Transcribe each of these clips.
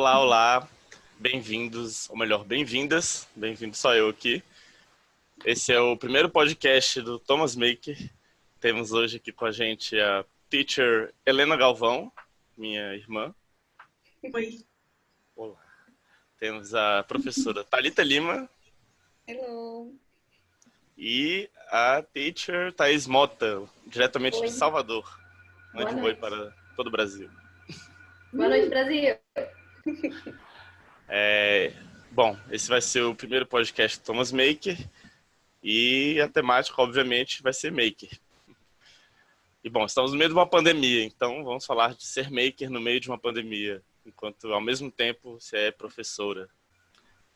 Olá, olá, bem-vindos, ou melhor, bem-vindas, bem-vindo só eu aqui. Esse é o primeiro podcast do Thomas Maker. Temos hoje aqui com a gente a teacher Helena Galvão, minha irmã. Oi. Olá. Temos a professora Talita Lima. Hello. E a teacher Thais Mota, diretamente Oi. de Salvador. Boa Mande um oi noite. para todo o Brasil. Boa noite, Brasil. É, bom, esse vai ser o primeiro podcast do Thomas Maker e a temática, obviamente, vai ser Maker. E bom, estamos no meio de uma pandemia, então vamos falar de ser Maker no meio de uma pandemia, enquanto ao mesmo tempo você é professora.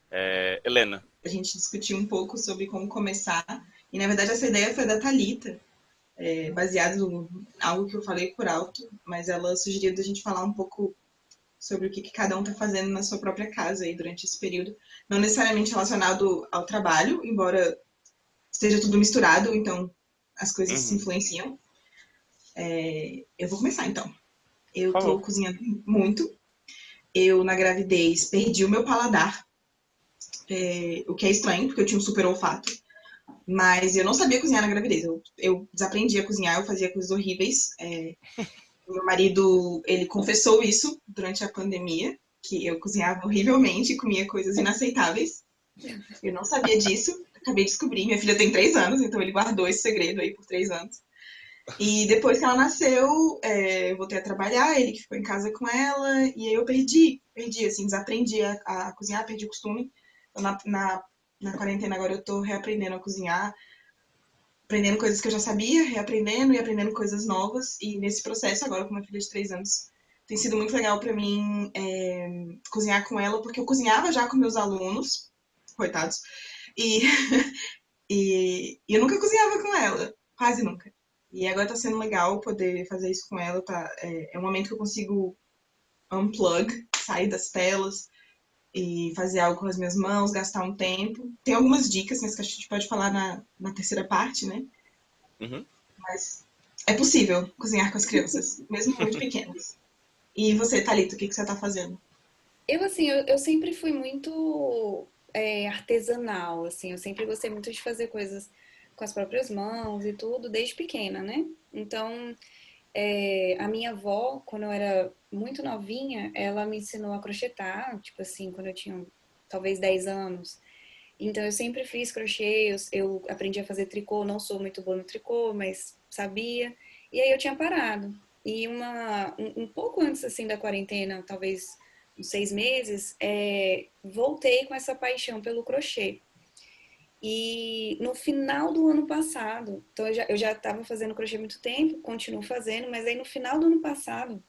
É, Helena, A gente discutiu um pouco sobre como começar. E, na verdade, essa ideia foi da Thalita, é, baseado em algo que eu falei por alto, mas ela sugeriu da gente falar um pouco sobre o que, que cada um está fazendo na sua própria casa aí durante esse período. Não necessariamente relacionado ao trabalho, embora esteja tudo misturado, então as coisas se Uhum. influenciam. É, eu vou começar, então. Eu Por estou favor. cozinhando muito. Eu, na gravidez, perdi o meu paladar, é, o que é estranho, porque eu tinha um super olfato. Mas eu não sabia cozinhar na gravidez. Eu, eu desaprendi a cozinhar, eu fazia coisas horríveis. É, meu marido, ele confessou isso durante a pandemia, que eu cozinhava horrivelmente e comia coisas inaceitáveis. Eu não sabia disso, acabei de descobrir. Minha filha tem três anos, então ele guardou esse segredo aí por três anos. E depois que ela nasceu, é, eu voltei a trabalhar, ele que ficou em casa com ela, e aí eu perdi, perdi, assim, desaprendi a, a cozinhar, perdi o costume. Então, na, na, na quarentena agora eu tô reaprendendo a cozinhar, aprendendo coisas que eu já sabia, reaprendendo e aprendendo coisas novas. E nesse processo, agora com uma filha de três anos, tem sido muito legal para mim é, cozinhar com ela, porque eu cozinhava já com meus alunos, coitados, e, e, e eu nunca cozinhava com ela, quase nunca. E agora tá sendo legal poder fazer isso com ela, tá? É, é um momento que eu consigo unplug, sair das telas e fazer algo com as minhas mãos, gastar um tempo. Tem algumas dicas, mas que a gente pode falar na, na terceira parte, né? Uhum. Mas é possível cozinhar com as crianças, mesmo muito pequenas. E você, Thalita, o que, que você tá fazendo? Eu, assim, eu, eu sempre fui muito é, artesanal, assim. Eu sempre gostei muito de fazer coisas com as próprias mãos e tudo, desde pequena, né? Então, é, a minha avó, quando eu era muito novinha, ela me ensinou a crochetar, tipo assim, quando eu tinha talvez 10 anos. Então, eu sempre fiz crochê, eu, eu aprendi a fazer tricô, não sou muito boa no tricô, mas sabia. E aí eu tinha parado. E uma, um, um pouco antes, assim, da quarentena, talvez uns seis meses, é, voltei com essa paixão pelo crochê. E no final do ano passado, então eu já, estava fazendo crochê há muito tempo, continuo fazendo, mas aí no final do ano passado,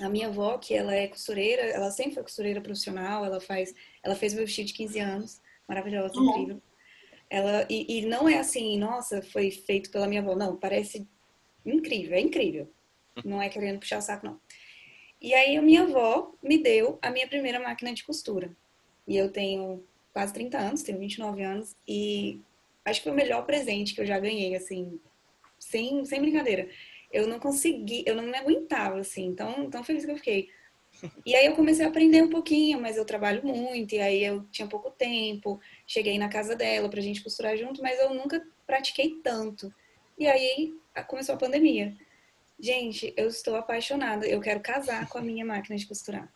a minha avó, que ela é costureira, ela sempre foi costureira profissional, ela faz, ela fez meu vestido de 15 anos, maravilhosa, Uhum. incrível. Ela, e, e não é assim, nossa, foi feito pela minha avó, não, parece incrível, é incrível. Não é querendo puxar o saco, não. E aí a minha avó me deu a minha primeira máquina de costura. E eu tenho quase 30 anos, tenho 29 anos, e acho que foi o melhor presente que eu já ganhei, assim, sem, sem brincadeira. Eu não consegui, eu não me aguentava, assim, tão, tão feliz que eu fiquei. E aí eu comecei a aprender um pouquinho, mas eu trabalho muito, e aí eu tinha pouco tempo, cheguei na casa dela pra gente costurar junto, mas eu nunca pratiquei tanto. E aí começou a pandemia. Gente, eu estou apaixonada, eu quero casar com a minha máquina de costurar.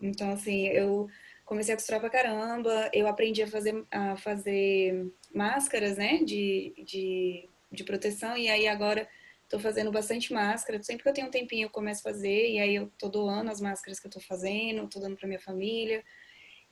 Então, assim, eu comecei a costurar pra caramba, eu aprendi a fazer, a fazer máscaras, né, de, de, de proteção, e aí agora tô fazendo bastante máscara. Sempre que eu tenho um tempinho eu começo a fazer, e aí eu tô doando as máscaras que eu tô fazendo, tô dando pra minha família.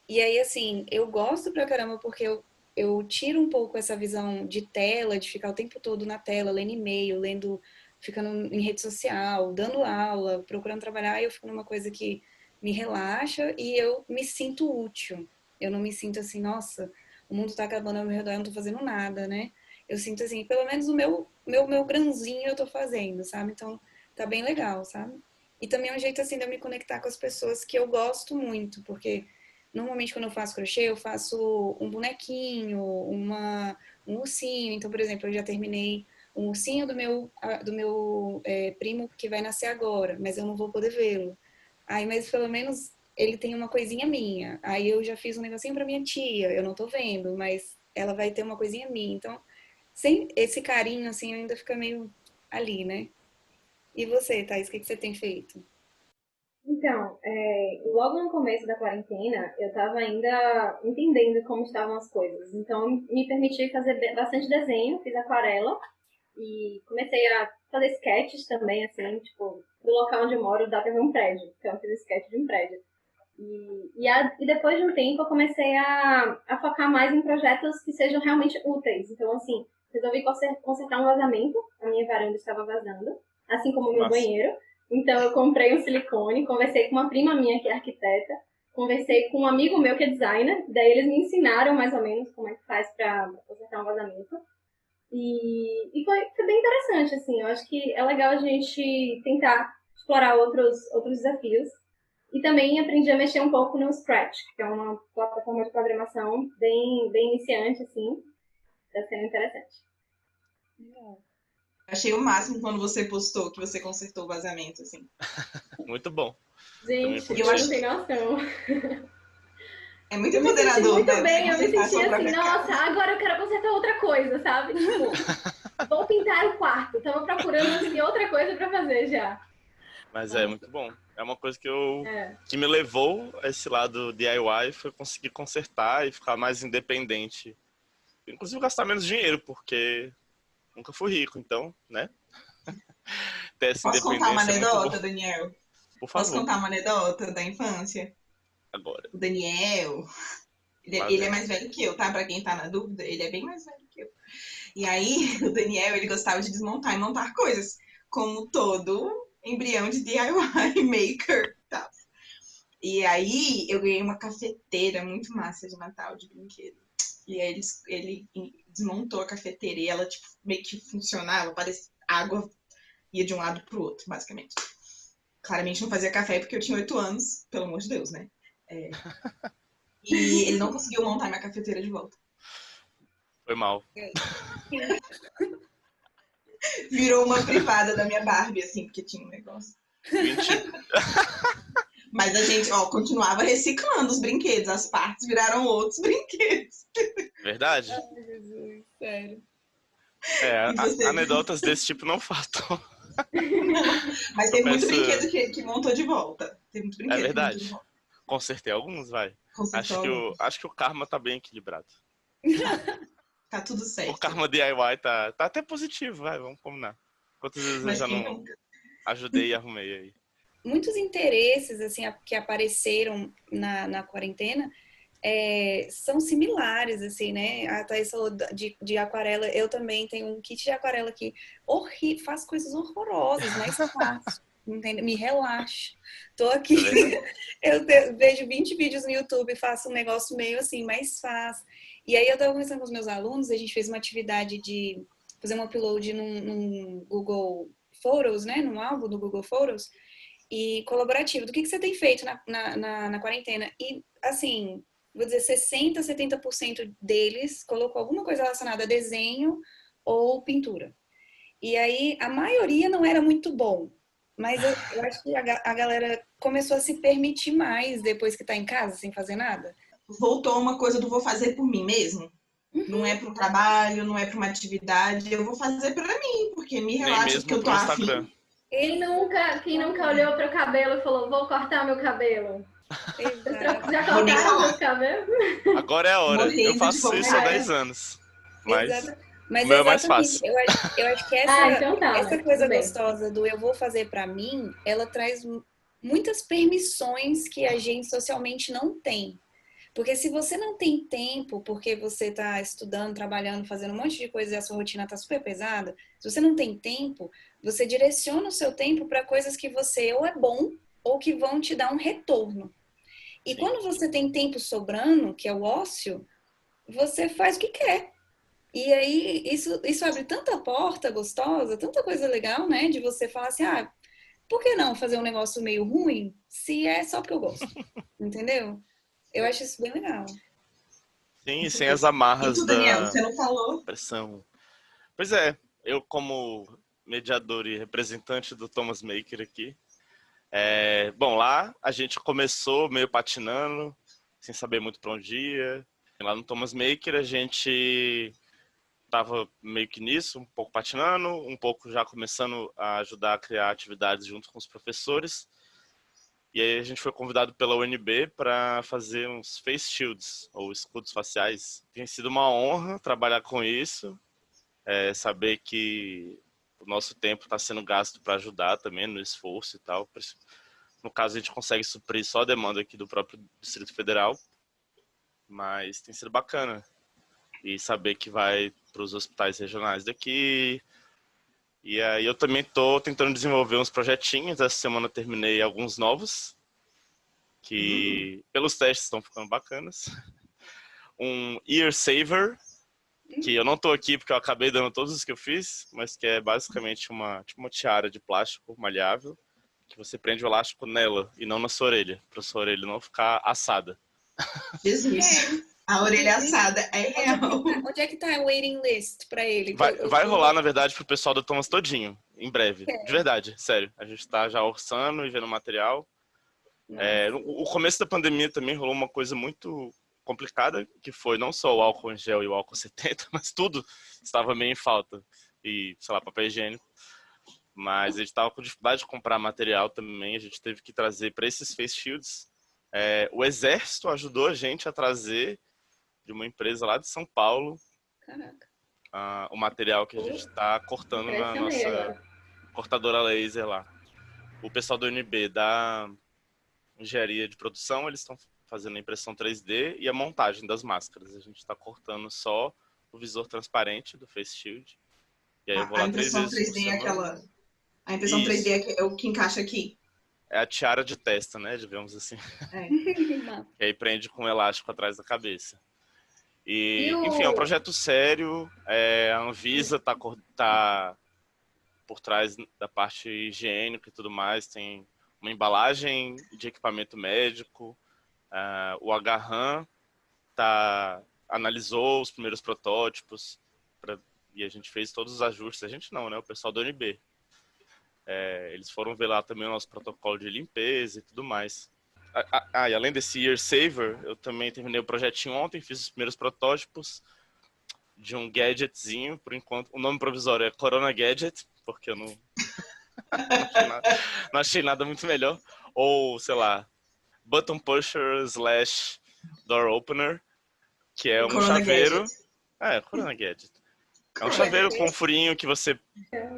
E aí, assim, eu gosto pra caramba porque eu, eu tiro um pouco essa visão de tela, de ficar o tempo todo na tela, lendo e-mail, lendo, ficando em rede social, dando aula, procurando trabalhar, e eu fico numa coisa que me relaxa e eu me sinto útil. Eu não me sinto assim, nossa, o mundo tá acabando ao meu redor, eu não tô fazendo nada, né? Eu sinto assim, pelo menos o meu, meu, meu grãozinho eu tô fazendo, sabe? Então, tá bem legal, sabe? E também é um jeito assim de eu me conectar com as pessoas que eu gosto muito, porque normalmente quando eu faço crochê, eu faço um bonequinho, uma, um ursinho. Então, por exemplo, eu já terminei um ursinho do meu, do meu é, primo que vai nascer agora, mas eu não vou poder vê-lo. Aí, mas pelo menos ele tem uma coisinha minha. Aí eu já fiz um negocinho para minha tia, eu não tô vendo, mas ela vai ter uma coisinha minha. Então, sem esse carinho, assim, ainda fica meio ali, né? E você, Thais, o que, que você tem feito? Então, é, logo no começo da quarentena, eu estava ainda entendendo como estavam as coisas. Então, me permiti fazer bastante desenho, fiz aquarela e comecei a fazer sketches também, assim, tipo, do local onde eu moro dá pra ver um prédio. Então, eu fiz sketch de um prédio. E, e, a, e, depois de um tempo eu comecei a, a focar mais em projetos que sejam realmente úteis. Então, assim, resolvi consertar um vazamento, a minha varanda estava vazando, assim como o meu Nossa. banheiro. Então, eu comprei um silicone, conversei com uma prima minha que é arquiteta, conversei com um amigo meu que é designer, daí eles me ensinaram mais ou menos como é que faz para consertar um vazamento. E, e foi, foi bem interessante, assim, eu acho que é legal a gente tentar explorar outros, outros desafios. E também aprendi a mexer um pouco no Scratch, que é uma plataforma de programação bem, bem iniciante, assim. Está sendo interessante. Legal. Achei o máximo quando você postou que você consertou o vazamento, assim. Muito bom. Gente, eu acho que noção. É muito empoderador. muito né? bem, eu me senti assim, nossa, agora eu quero consertar outra coisa, sabe? Tipo, vou pintar o quarto. Tava procurando assim, outra coisa para fazer já. Mas é muito bom. É uma coisa que eu é. que me levou a esse lado DIY foi conseguir consertar e ficar mais independente. Inclusive gastar menos dinheiro, porque nunca fui rico, então, né? Posso contar uma é anedota, é Daniel? Por favor. Posso contar uma anedota da infância? Agora. O Daniel, ele, é, ele é mais velho que eu, tá? Pra quem tá na dúvida, ele é bem mais velho que eu. E aí, o Daniel, ele gostava de desmontar e montar coisas, como todo embrião de DIY maker, tá? E aí, eu ganhei uma cafeteira muito massa de Natal, de brinquedo. E aí, ele, ele desmontou a cafeteira e ela, tipo, meio que funcionava, parecia água ia de um lado pro outro, basicamente. Claramente não fazia café porque eu tinha oito anos, pelo amor de Deus, né? É. E ele não conseguiu montar minha cafeteira de volta. Foi mal. Virou uma privada da minha Barbie, assim, porque tinha um negócio. Mas a gente, ó, continuava reciclando os brinquedos. As partes viraram outros brinquedos. Verdade? Ai, Jesus, sério. É, você... anedotas desse tipo não faltam. Mas tem muito brinquedo que, que montou de volta. Tem muito brinquedo. É verdade. Consertei alguns, vai. acho que, o, acho que o karma tá bem equilibrado. tá tudo certo. O karma DIY tá, tá até positivo, vai, vamos combinar. Quantas vezes Mas eu já não nunca? ajudei e arrumei aí? Muitos interesses, assim, que apareceram na, na quarentena é, são similares, assim, né? A Thaís falou de, de aquarela, eu também tenho um kit de aquarela. Horrível, faz coisas horrorosas, mas faço. Entende? Me relaxa. Tô aqui. eu te, vejo 20 vídeos no YouTube, faço um negócio meio assim, mais fácil. E aí eu tava conversando com os meus alunos, a gente fez uma atividade de fazer um upload num, num Google Photos, né? Num álbum do Google Photos. E colaborativo. Do que, que você tem feito na, na, na, na quarentena? E, assim, vou dizer, 60%, 70% deles colocou alguma coisa relacionada a desenho ou pintura. E aí, a maioria não era muito bom. Mas eu, eu acho que a, a, galera começou a se permitir mais depois que está em casa, sem fazer nada. Voltou uma coisa do vou fazer por mim mesmo. Uhum. Não é para um trabalho, não é para uma atividade, eu vou fazer para mim, porque me relaxa que eu tô afim. Quem nunca, quem nunca olhou para o cabelo e falou, vou cortar meu cabelo? Já cortaram meus cabelos? Agora é a hora. eu faço isso há 10 anos. Mas... Exato. Mas o meu é mais fácil. Eu acho, eu acho que essa, ah, então tá, essa coisa gostosa do eu vou fazer para mim, ela traz muitas permissões que a gente socialmente não tem. Porque se você não tem tempo, porque você está estudando, trabalhando, fazendo um monte de coisa e a sua rotina está super pesada, se você não tem tempo, você direciona o seu tempo para coisas que você ou é bom ou que vão te dar um retorno. E Sim. quando você tem tempo sobrando, que é o ócio, você faz o que quer. E aí, isso, isso abre tanta porta gostosa, tanta coisa legal, né? De você falar assim, ah, por que não fazer um negócio meio ruim se é só porque eu gosto? Entendeu? Eu acho isso bem legal. Sim, sem as amarras tu, Daniel, da você não falou. pressão. Pois é, eu como mediador e representante do Thomas Maker aqui, É, bom, lá a gente começou meio patinando, sem saber muito para onde ia. Lá no Thomas Maker a gente estava meio que nisso, um pouco patinando, um pouco já começando a ajudar a criar atividades junto com os professores. E aí a gente foi convidado pela UNB para fazer uns face shields, ou escudos faciais. Tem sido uma honra trabalhar com isso, é, saber que o nosso tempo está sendo gasto para ajudar também no esforço e tal. No caso, a gente consegue suprir só a demanda aqui do próprio Distrito Federal, mas tem sido bacana. E saber que vai para os hospitais regionais daqui. E aí eu também estou tentando desenvolver uns projetinhos. Essa semana eu terminei alguns novos, que uhum. pelos testes estão ficando bacanas. Um Ear Saver, que eu não tô aqui porque eu acabei dando todos os que eu fiz, mas que é basicamente uma, tipo uma tiara de plástico maleável, que você prende o elástico nela e não na sua orelha, para sua orelha não ficar assada. Jesus. É. A orelha assada é real. Onde é que tá a waiting list para ele? Vai, vai rolar, na verdade, pro pessoal do Thomas todinho, em breve. É. De verdade, sério. A gente tá já orçando e vendo material. É, o começo da pandemia também rolou uma coisa muito complicada, que foi não só o álcool em gel e o álcool 70, mas tudo estava meio em falta. E, sei lá, papel higiênico. Mas a gente estava com dificuldade de comprar material também, a gente teve que trazer para esses face shields. É, o exército ajudou a gente a trazer de uma empresa lá de São Paulo uh, o material que a gente está cortando na nossa cortadora laser lá. O pessoal do UNB da engenharia de produção, eles estão fazendo a impressão 3D e a montagem das máscaras. A gente está cortando só o visor transparente do Face Shield. E aí eu vou a, lá a impressão 3D é aquela. A impressão Isso. 3D é o que encaixa aqui. É a tiara de testa, né? Digamos assim. É. e aí prende com um elástico atrás da cabeça. E, e o... enfim, é um projeto sério. É, a Anvisa está tá por trás da parte higiênica e tudo mais. Tem uma embalagem de equipamento médico. Uh, o Agarran tá, analisou os primeiros protótipos pra, e a gente fez todos os ajustes. A gente não, né? O pessoal do UNB. É, eles foram ver lá também o nosso protocolo de limpeza e tudo mais. Ah, e além desse Year Saver, eu também terminei o projetinho ontem, fiz os primeiros protótipos de um gadgetzinho, por enquanto. O nome provisório é Corona Gadget, porque eu não, não, achei, nada, não achei nada muito melhor. Ou, sei lá, button pusher slash door opener, que é um Corona chaveiro. Gadget. É, Corona Gadget. É um chaveiro com um furinho que você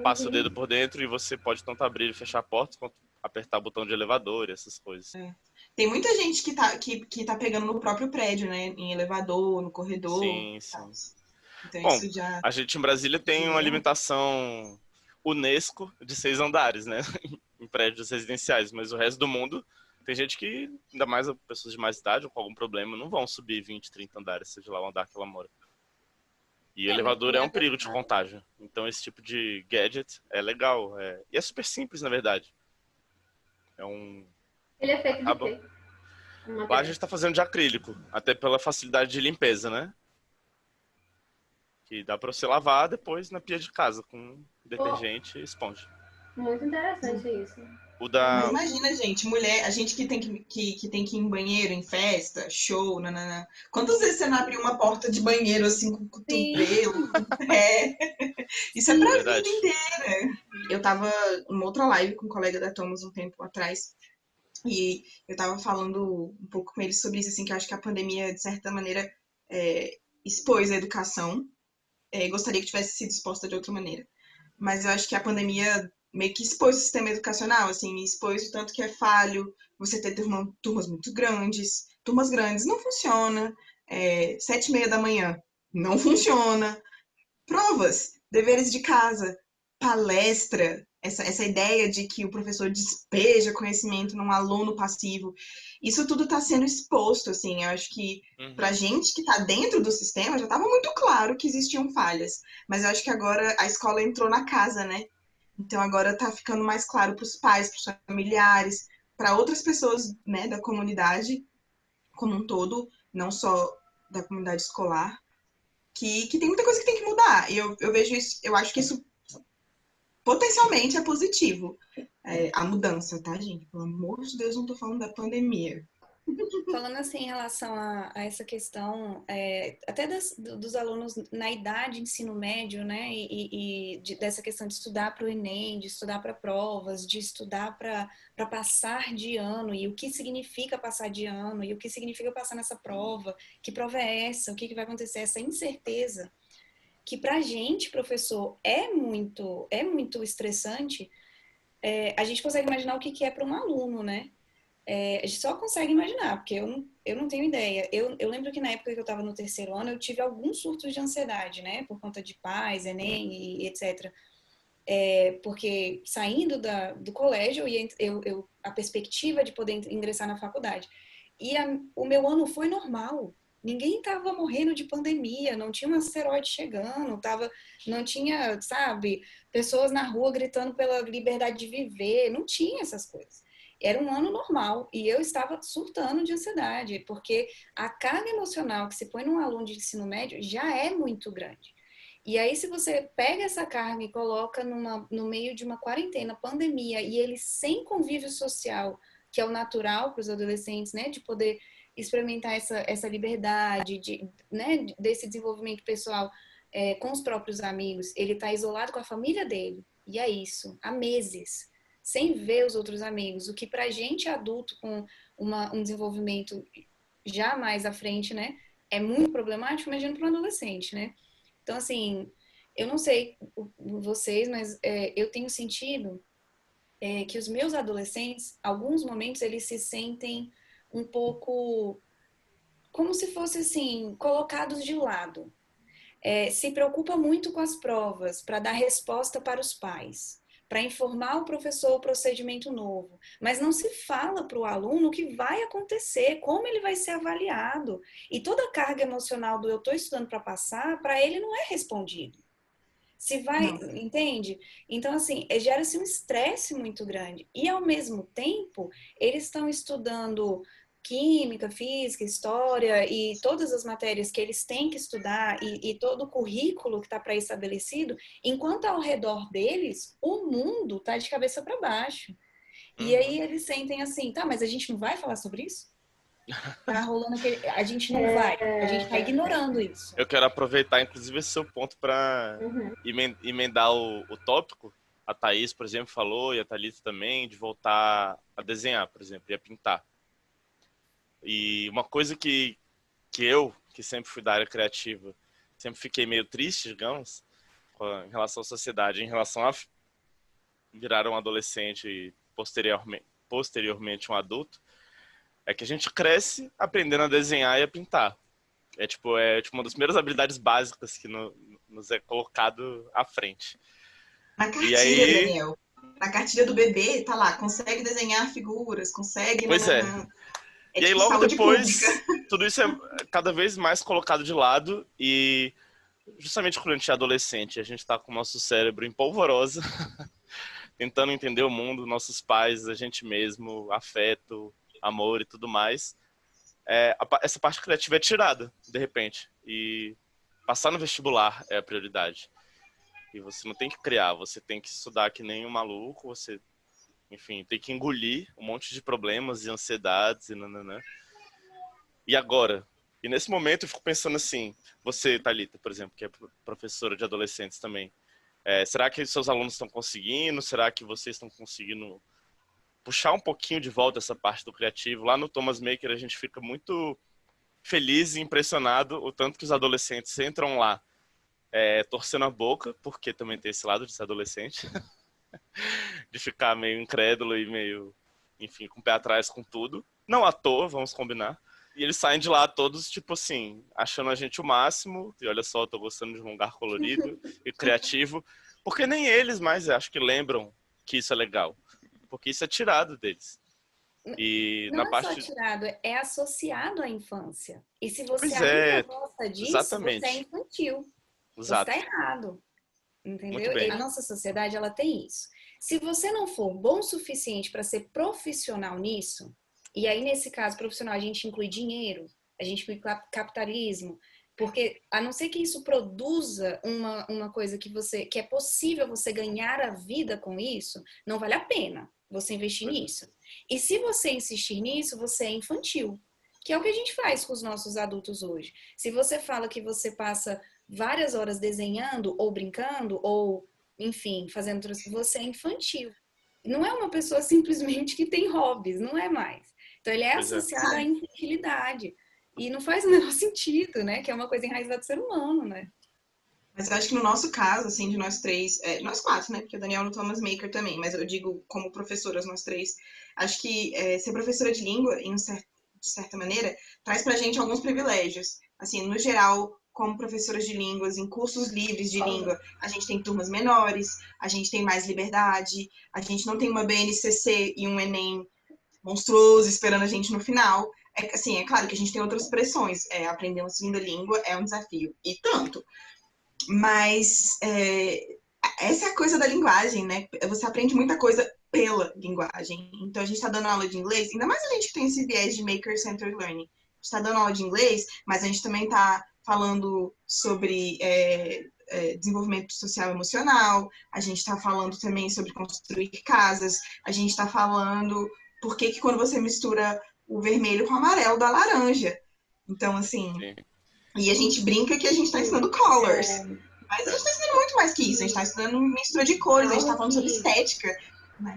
passa o dedo por dentro e você pode tanto abrir e fechar a porta quanto apertar o botão de elevador e essas coisas. É. Tem muita gente que tá, que, que tá pegando no próprio prédio, né? Em elevador, no corredor. Sim, sim. Então, Bom, já... a gente em Brasília tem uma alimentação Unesco de seis andares, né? em prédios residenciais, mas o resto do mundo tem gente que, ainda mais pessoas de mais idade ou com algum problema, não vão subir 20, 30 andares, seja lá o andar que ela mora. E é, elevador é um perigo de contágio. Então esse tipo de gadget é legal. É... E é super simples, na verdade. É um. Ele é feito de quê? Lá a gente está fazendo de acrílico, até pela facilidade de limpeza, né? Que dá para você lavar depois na pia de casa com detergente oh. e esponja. Muito interessante isso. O da... Imagina, gente, mulher, a gente que tem que, que, que, tem que ir em banheiro, em festa, show, nanana. Quantas vezes você não abriu uma porta de banheiro assim com o cotovelo? É. Isso é pra é vida inteira. Eu tava numa outra live com um colega da Thomas um tempo atrás. E eu tava falando um pouco com ele sobre isso, assim, que eu acho que a pandemia, de certa maneira, é, expôs a educação. É, gostaria que tivesse sido exposta de outra maneira. Mas eu acho que a pandemia meio que expôs o sistema educacional, assim, expôs o tanto que é falho, você ter turma, turmas muito grandes, turmas grandes não funciona, é, sete e meia da manhã não funciona, provas, deveres de casa, palestra, essa, essa ideia de que o professor despeja conhecimento num aluno passivo, isso tudo está sendo exposto, assim, eu acho que uhum. para gente que está dentro do sistema já estava muito claro que existiam falhas, mas eu acho que agora a escola entrou na casa, né? Então agora está ficando mais claro para os pais, para os familiares, para outras pessoas né, da comunidade como um todo, não só da comunidade escolar, que, que tem muita coisa que tem que mudar. E eu, eu vejo isso, eu acho que isso potencialmente é positivo é, a mudança, tá, gente? Pelo amor de Deus, não tô falando da pandemia. Falando assim em relação a, a essa questão, é, até das, dos alunos na idade de ensino médio, né, e, e de, dessa questão de estudar para o Enem, de estudar para provas, de estudar para passar de ano, e o que significa passar de ano, e o que significa passar nessa prova, que prova é essa, o que, que vai acontecer, essa incerteza, que para a gente, professor, é muito, é muito estressante, é, a gente consegue imaginar o que, que é para um aluno, né? É, a gente só consegue imaginar, porque eu não, eu não tenho ideia. Eu, eu lembro que na época que eu estava no terceiro ano, eu tive alguns surtos de ansiedade, né? Por conta de pais, Enem e, etc. É, porque saindo da, do colégio, eu, eu, eu, a perspectiva de poder ingressar na faculdade. E a, o meu ano foi normal. Ninguém estava morrendo de pandemia, não tinha um asteroide chegando, tava, não tinha, sabe, pessoas na rua gritando pela liberdade de viver, não tinha essas coisas era um ano normal e eu estava surtando de ansiedade, porque a carga emocional que se põe num aluno de ensino médio já é muito grande. E aí, se você pega essa carga e coloca numa, no meio de uma quarentena, pandemia, e ele sem convívio social, que é o natural para os adolescentes, né, de poder experimentar essa, essa liberdade, de, né, desse desenvolvimento pessoal é, com os próprios amigos, ele está isolado com a família dele, e é isso, há meses sem ver os outros amigos, o que para gente adulto com uma, um desenvolvimento já mais à frente, né, é muito problemático, imagina para um adolescente, né? Então, assim, eu não sei vocês, mas é, eu tenho sentido é, que os meus adolescentes, alguns momentos, eles se sentem um pouco como se fosse assim, colocados de lado. É, se preocupa muito com as provas para dar resposta para os pais para informar o professor o procedimento novo, mas não se fala para o aluno o que vai acontecer, como ele vai ser avaliado. E toda a carga emocional do eu estou estudando para passar, para ele não é respondido. Se vai, não. entende? Então, assim, é, gera-se um estresse muito grande. E, ao mesmo tempo, eles estão estudando química, física, história e todas as matérias que eles têm que estudar e, e todo o currículo que está pré-estabelecido, enquanto ao redor deles o mundo está de cabeça para baixo. E uhum. aí eles sentem assim, tá, mas a gente não vai falar sobre isso? Tá rolando aquele. A gente não vai, a gente tá ignorando isso. Eu quero aproveitar, inclusive, esse seu ponto para uhum. emendar o, o tópico. A Thaís, por exemplo, falou, e a Thalita também, de voltar a desenhar, por exemplo, e a pintar. E uma coisa que, que eu, que sempre fui da área criativa, sempre fiquei meio triste, digamos, em relação à sociedade, em relação a virar um adolescente e posteriormente, posteriormente um adulto, é que a gente cresce aprendendo a desenhar e a pintar. É tipo, é tipo uma das primeiras habilidades básicas que no, nos é colocado à frente. Na cartilha, aí... Daniel. Na cartilha do bebê, tá lá, consegue desenhar figuras, consegue... Pois é. É e aí, tipo logo depois, pública. tudo isso é cada vez mais colocado de lado e justamente quando a gente é adolescente, a gente está com o nosso cérebro em polvorosa, tentando entender o mundo, nossos pais, a gente mesmo, afeto, amor e tudo mais. É, a, essa parte criativa é tirada, de repente. E passar no vestibular é a prioridade. E você não tem que criar, você tem que estudar que nem um maluco, você enfim, tem que engolir um monte de problemas e ansiedades e nananã. E agora? E nesse momento eu fico pensando assim, você, Thalita, por exemplo, que é professora de adolescentes também, é, será que seus alunos estão conseguindo? Será que vocês estão conseguindo puxar um pouquinho de volta essa parte do criativo? Lá no Thomas Maker a gente fica muito feliz e impressionado o tanto que os adolescentes entram lá é, torcendo a boca, porque também tem esse lado de ser adolescente. de ficar meio incrédulo e meio, enfim, com o pé atrás com tudo. Não à toa, vamos combinar. E eles saem de lá todos, tipo assim, achando a gente o máximo. E olha só, eu tô gostando de um lugar colorido e criativo. Porque nem eles mais acho que lembram que isso é legal. Porque isso é tirado deles. E não na é parte... só tirado, é associado à infância. E se você ainda é, gosta disso, exatamente. você é infantil. Exato. Você tá errado. Entendeu? E a nossa sociedade ela tem isso. Se você não for bom o suficiente para ser profissional nisso, e aí nesse caso profissional a gente inclui dinheiro, a gente inclui capitalismo, Porque a não ser que isso produza uma, uma coisa que você que é possível você ganhar a vida com isso, não vale a pena você investir nisso. E se você insistir nisso, você é infantil, que é o que a gente faz com os nossos adultos hoje. Se você fala que você passa várias horas desenhando ou brincando ou, enfim, fazendo outras você é infantil. Não é uma pessoa simplesmente que tem hobbies, não é mais. Então ele é pois é. associado é. à infantilidade. E não faz o menor sentido, né? Que é uma coisa enraizada do ser humano, né? Mas eu acho que no nosso caso, assim, de nós três, é, nós quatro, né? Porque o Daniel no Thomas Maker também, mas eu digo como professoras, nós três, acho que é, ser professora de língua, em um certo, de certa maneira, traz pra gente alguns privilégios. Assim, no geral, como professoras de línguas, em cursos livres de língua, a gente tem turmas menores, a gente tem mais liberdade, a gente não tem uma BNCC e um Enem monstruoso esperando a gente no final. É, assim, é claro que a gente tem outras pressões. É, aprender uma segunda língua é um desafio, e tanto. Mas é, essa é a coisa da linguagem, né? Você aprende muita coisa pela linguagem. Então, a gente está dando aula de inglês, ainda mais a gente que tem esse viés de Maker-Centered Learning. A gente está dando aula de inglês, mas a gente também está falando sobre é, é, desenvolvimento social e emocional, a gente está falando também sobre construir casas, a gente está falando por que, que quando você mistura o vermelho com o amarelo da laranja. Então, assim. Sim. E a gente brinca que a gente está ensinando colors. É. Mas a gente está ensinando muito mais que isso. A gente está ensinando mistura de cores, a gente está falando sobre estética. Né?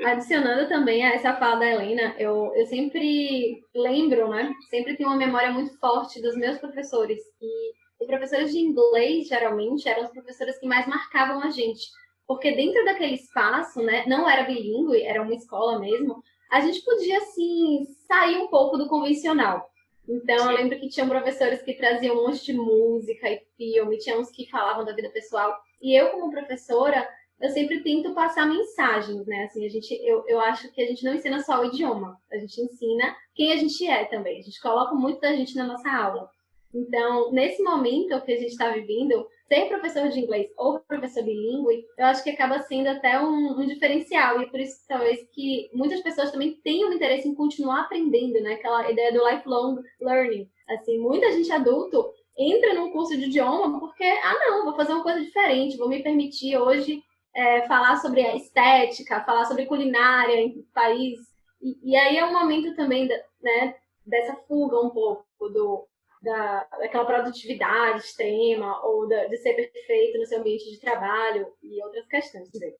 Adicionando também a essa fala da Helena, eu, eu sempre lembro, né? Sempre tenho uma memória muito forte dos meus professores. E os professores de inglês, geralmente, eram os professores que mais marcavam a gente. Porque dentro daquele espaço, né? Não era bilíngue, era uma escola mesmo. A gente podia, assim, sair um pouco do convencional. Então, Sim. eu lembro que tinham professores que traziam um monte de música e filme, tinha uns que falavam da vida pessoal. E eu, como professora, eu sempre tento passar mensagens, né? Assim, a gente, eu, eu acho que a gente não ensina só o idioma, a gente ensina quem a gente é também. A gente coloca muito da gente na nossa aula. Então, nesse momento que a gente está vivendo, ser professor de inglês ou professor bilíngue, eu acho que acaba sendo até um, um, diferencial. E por isso, talvez, que muitas pessoas também tenham interesse em continuar aprendendo, né? Aquela ideia do lifelong learning. Assim, muita gente adulto entra num curso de idioma porque, ah, não, vou fazer uma coisa diferente, vou me permitir hoje é, falar sobre a estética, falar sobre culinária em país. E, e aí é um momento também, né, dessa fuga um pouco do da, daquela produtividade extrema ou da, de ser perfeito no seu ambiente de trabalho e outras questões também.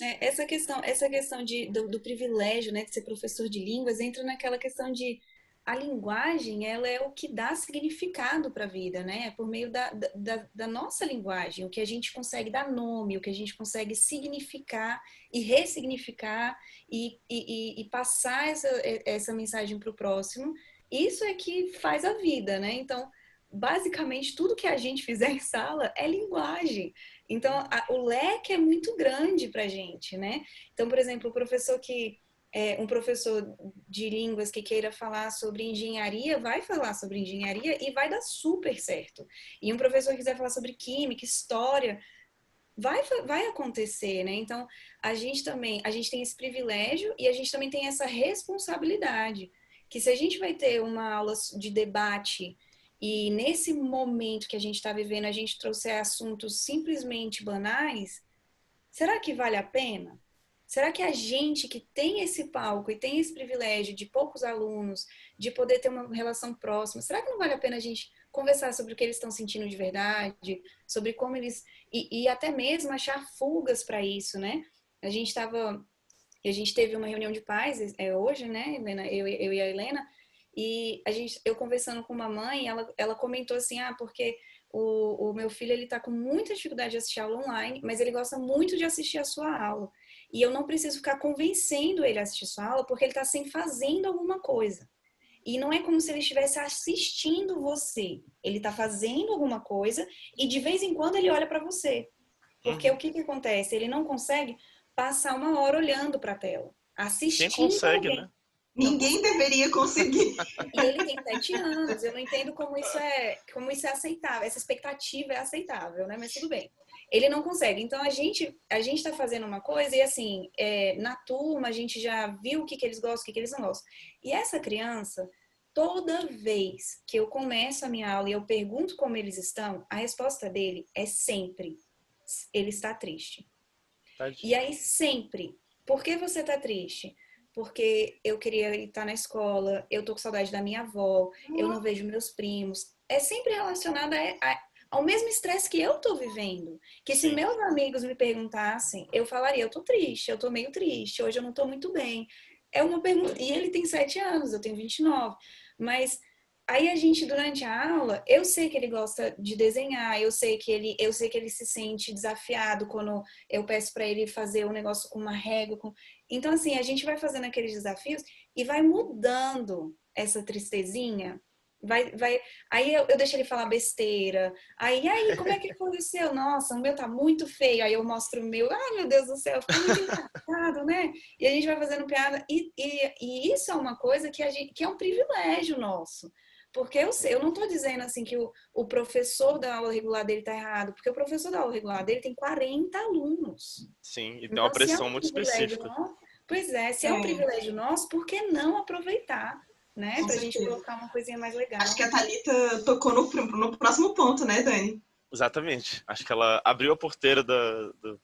É, essa questão, essa questão de, do, do, privilégio né, de ser professor de línguas entra naquela questão de a linguagem ela é o que dá significado para a vida, né? É por meio da, da, da, nossa linguagem, o que a gente consegue dar nome, o que a gente consegue significar e ressignificar e, e, e passar essa, essa mensagem para o próximo isso é que faz a vida, né? Então, basicamente, tudo que a gente fizer em sala é linguagem. Então, a, o leque é muito grande para a gente, né? Então, por exemplo, o professor que é, um professor de línguas que queira falar sobre engenharia vai falar sobre engenharia e vai dar super certo. E um professor que quiser falar sobre química, história, vai, vai acontecer, né? Então, a gente também, a gente tem esse privilégio e a gente também tem essa responsabilidade que se a gente vai ter uma aula de debate e nesse momento que a gente está vivendo a gente trouxer assuntos simplesmente banais, será que vale a pena? Será que a gente que tem esse palco e tem esse privilégio de poucos alunos, de poder ter uma relação próxima, será que não vale a pena a gente conversar sobre o que eles estão sentindo de verdade, sobre como eles. e, e até mesmo achar fugas para isso, né? A gente estava a gente teve uma reunião de pais é, hoje, né, Helena, eu, eu e a Helena, e a gente, eu conversando com uma mãe, ela, ela comentou assim, ah, porque o, o meu filho ele está com muita dificuldade de assistir aula online, mas ele gosta muito de assistir a sua aula. E eu não preciso ficar convencendo ele a assistir a sua aula, porque ele está sempre fazendo alguma coisa. E não é como se ele estivesse assistindo você. Ele está fazendo alguma coisa e de vez em quando ele olha para você. Porque uhum. o que, que acontece? Ele não consegue passar uma hora olhando para a tela, assistindo. Quem consegue, alguém. né? Ninguém deveria conseguir. E ele tem sete anos. Eu não entendo como isso é, como isso é aceitável. Essa expectativa é aceitável, né? Mas tudo bem. Ele não consegue. Então a gente a gente está fazendo uma coisa e assim é, na turma a gente já viu o que, que eles gostam, o que, que eles não gostam. E essa criança toda vez que eu começo a minha aula e eu pergunto como eles estão, a resposta dele é sempre: ele está triste. Tadinho. E aí sempre, por que você está triste? Porque eu queria estar na escola, eu tô com saudade da minha avó, eu não vejo meus primos. É sempre relacionado a, a, ao mesmo estresse que eu tô vivendo. Que se meus amigos me perguntassem, eu falaria, eu tô triste, eu tô meio triste, hoje eu não tô muito bem. É uma pergunta. E ele tem sete anos, eu tenho 29. Mas aí a gente durante a aula, eu sei que ele gosta de desenhar, eu sei que ele, eu sei que ele se sente desafiado quando eu peço para ele fazer um negócio com uma régua, com... Então assim, a gente vai fazendo aqueles desafios e vai mudando essa tristezinha Vai, vai, aí eu, eu deixo ele falar besteira. Aí, aí, como é que seu? Nossa, o meu tá muito feio. Aí eu mostro o meu, ai meu Deus do céu, ficou muito engraçado, né? E a gente vai fazendo piada. E, e, e, isso é uma coisa que, a gente, que é um privilégio nosso. Porque eu sei, eu não estou dizendo assim que o, o professor da aula regular dele está errado, porque o professor da aula regular dele tem 40 alunos. Sim, e tem uma então, pressão é um muito específica. Nosso, pois é, se é, é um privilégio nosso, por que não aproveitar? Né? Com pra certeza. gente colocar uma coisinha mais legal. Acho que a Thalita tocou no, no próximo ponto, né, Dani? Exatamente. Acho que ela abriu a porteira do, do,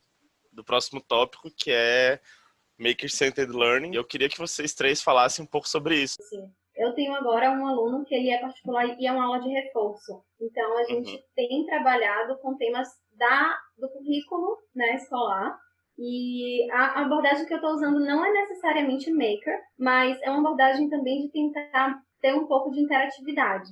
do próximo tópico, que é Maker-Centered Learning. Eu queria que vocês três falassem um pouco sobre isso. Sim. Eu tenho agora um aluno que ele é particular e é uma aula de reforço. Então, a gente uhum. tem trabalhado com temas da, do currículo né, escolar e a abordagem que eu estou usando não é necessariamente maker, mas é uma abordagem também de tentar ter um pouco de interatividade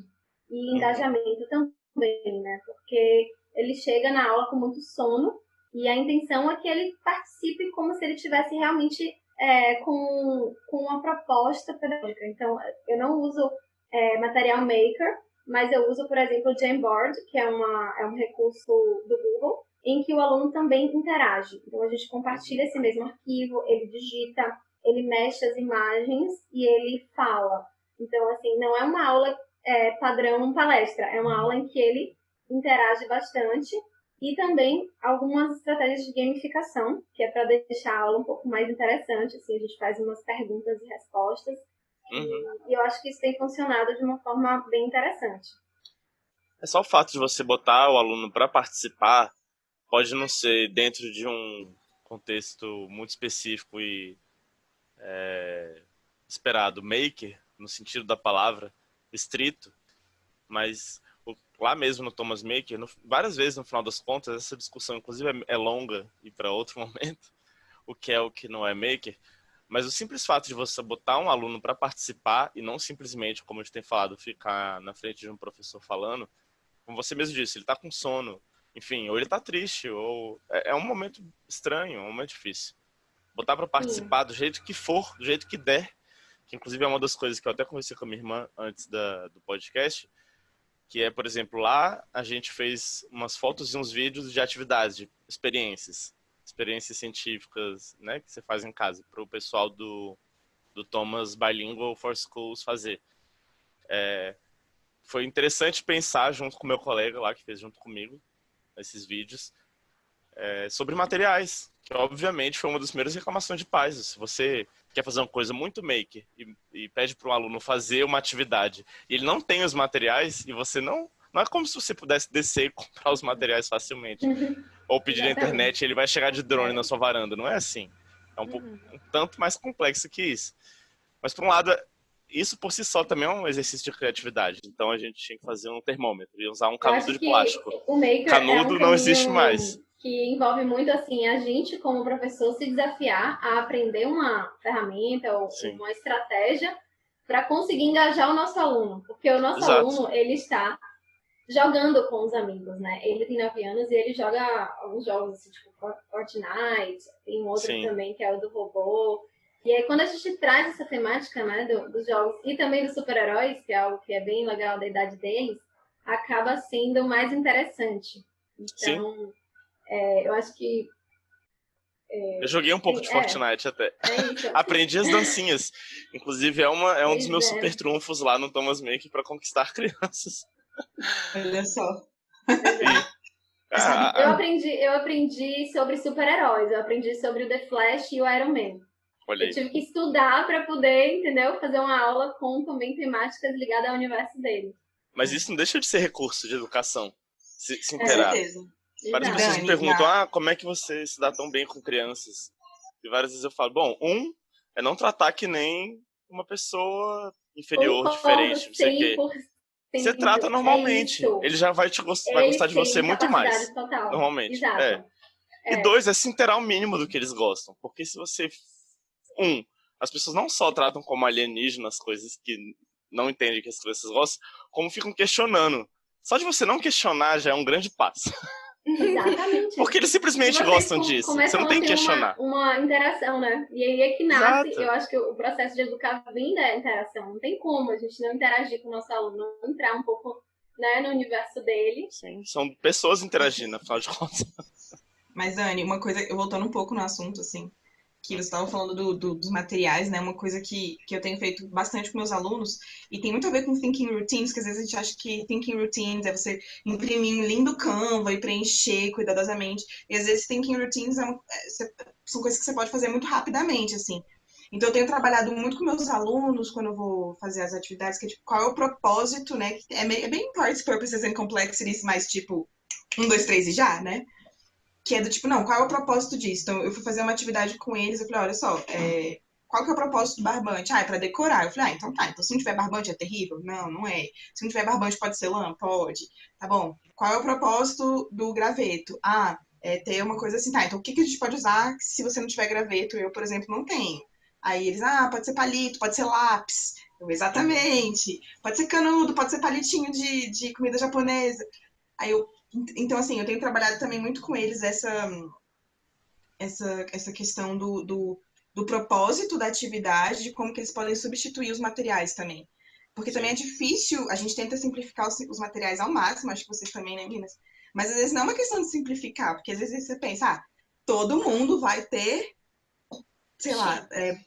e uhum. engajamento também, né? Porque ele chega na aula com muito sono e a intenção é que ele participe como se ele tivesse realmente é, com, com uma proposta pedagógica. Então, eu não uso é, material maker, mas eu uso, por exemplo, o Jamboard, que é, uma, é um recurso do Google, em que o aluno também interage. Então, a gente compartilha esse mesmo arquivo, ele digita, ele mexe as imagens e ele fala. Então, assim, não é uma aula é, padrão palestra, é uma aula em que ele interage bastante e também algumas estratégias de gamificação, que é para deixar a aula um pouco mais interessante. Assim, a gente faz umas perguntas e respostas. Uhum. E eu acho que isso tem funcionado de uma forma bem interessante. É só o fato de você botar o aluno para participar pode não ser dentro de um contexto muito específico e é, esperado maker, no sentido da palavra, estrito, mas lá mesmo no Thomas Maker, no, várias vezes no final das contas, essa discussão inclusive é, é longa e para outro momento, o que é o que não é maker, mas o simples fato de você botar um aluno para participar e não simplesmente, como a gente tem falado, ficar na frente de um professor falando, como você mesmo disse, ele está com sono, enfim, ou ele tá triste, ou é, é um momento estranho, um momento difícil. Botar para participar Sim. do jeito que for, do jeito que der, que inclusive é uma das coisas que eu até conversei com a minha irmã antes da, do podcast, que é, por exemplo, lá a gente fez umas fotos e uns vídeos de atividades, de experiências, experiências científicas, né, que você faz em casa, para o pessoal do, do Thomas Bilingual for Schools fazer. É, foi interessante pensar junto com meu colega lá, que fez junto comigo, esses vídeos, é, sobre materiais, que obviamente foi uma das primeiras reclamações de pais. Se você quer fazer uma coisa muito maker e, e pede para o aluno fazer uma atividade e ele não tem os materiais e você não. Não é como se você pudesse descer e comprar os materiais facilmente. Uhum. Ou pedir na internet e ele vai chegar de drone na sua varanda. Não é assim. É um, pouco, uhum. um tanto mais complexo que isso. Mas, por um lado, isso por si só também é um exercício de criatividade. Então a gente tinha que fazer um termômetro e usar um canudo de plástico. O maker canudo é um não existe mais. Que envolve muito assim a gente como professor se desafiar a aprender uma ferramenta ou Sim. uma estratégia para conseguir engajar o nosso aluno, porque o nosso Exato. aluno ele está jogando com os amigos, né? Ele tem 9 anos e ele joga alguns jogos assim, tipo Fortnite, tem um outro Sim. também que é o do robô. E aí, quando a gente traz essa temática né, do, dos jogos e também dos super-heróis, que é algo que é bem legal da idade deles, acaba sendo mais interessante. Então, é, eu acho que. É, eu joguei um pouco de é, Fortnite até. É Aprendi as dancinhas. Inclusive, é, uma, é um dos meus é. super trunfos lá no Thomas Make para conquistar crianças. Olha só. Ah, eu, aprendi, eu aprendi sobre super-heróis. Eu aprendi sobre o The Flash e o Iron Man. Olha Eu tive que estudar para poder, entendeu? Fazer uma aula com também temáticas ligadas ao universo dele. Mas isso não deixa de ser recurso de educação. Se, se Com inteirar. certeza. Várias Exato. pessoas me Dani, perguntam, ah, como é que você se dá tão bem com crianças? E várias vezes eu falo, bom, um é não tratar que nem uma pessoa inferior, Concordo diferente, não sei o quê. 100%. Você trata É normalmente. isso. Ele já vai, te gost... vai gostar de você muito mais. Total. normalmente, Exato. é. E É. dois, é se inteirar o mínimo do que eles gostam. Porque se você. Um, as pessoas não só tratam como alienígenas coisas que não entendem que as crianças gostam, como ficam questionando. Só de você não questionar já é um grande passo. Exatamente. Porque eles simplesmente gostam com- disso. Você não tem que questionar. Uma, uma interação, né? E aí é que nasce, Exato. eu acho que o processo de educar vem da interação. Não tem como a gente não interagir com o nosso aluno, não entrar um pouco né, no universo dele. Sim, são pessoas interagindo, afinal de contas. Mas, Dani, uma coisa, voltando um pouco no assunto, assim, que você estava falando do- do- dos materiais, né? Uma coisa que, que eu tenho feito bastante com meus alunos, e tem muito a ver com thinking routines, que às vezes a gente acha que thinking routines é você imprimir um lindo Canva e preencher cuidadosamente. E às vezes thinking routines é um- é, são coisas que você pode fazer muito rapidamente, assim. Então, eu tenho trabalhado muito com meus alunos quando eu vou fazer as atividades, que é tipo, qual é o propósito, né? É, meio- é bem parts, purposes and complexities, mas tipo, um, dois, três e já, né? Que é do tipo, não, qual é o propósito disso? Então, eu fui fazer uma atividade com eles, eu falei, olha só, é, qual que é o propósito do barbante? Ah, é pra decorar. Eu falei, ah, então tá, então se não tiver barbante é terrível? Não, não é. Se não tiver barbante pode ser lã? Pode. Tá bom. Qual é o propósito do graveto? Ah, é ter uma coisa assim, tá, então o que, que a gente pode usar se você não tiver graveto? Eu, por exemplo, não tenho. Aí eles, ah, pode ser palito, pode ser lápis. Eu, exatamente. Pode ser canudo, pode ser palitinho de, de comida japonesa. Aí eu, então assim, eu tenho trabalhado também muito com eles essa essa, essa questão do, do, do propósito da atividade, de como que eles podem substituir os materiais também. Porque também é difícil, a gente tenta simplificar os, os materiais ao máximo, acho que vocês também, né, meninas? Mas às vezes não é uma questão de simplificar, porque às vezes você pensa, ah, todo mundo vai ter, sei lá, é,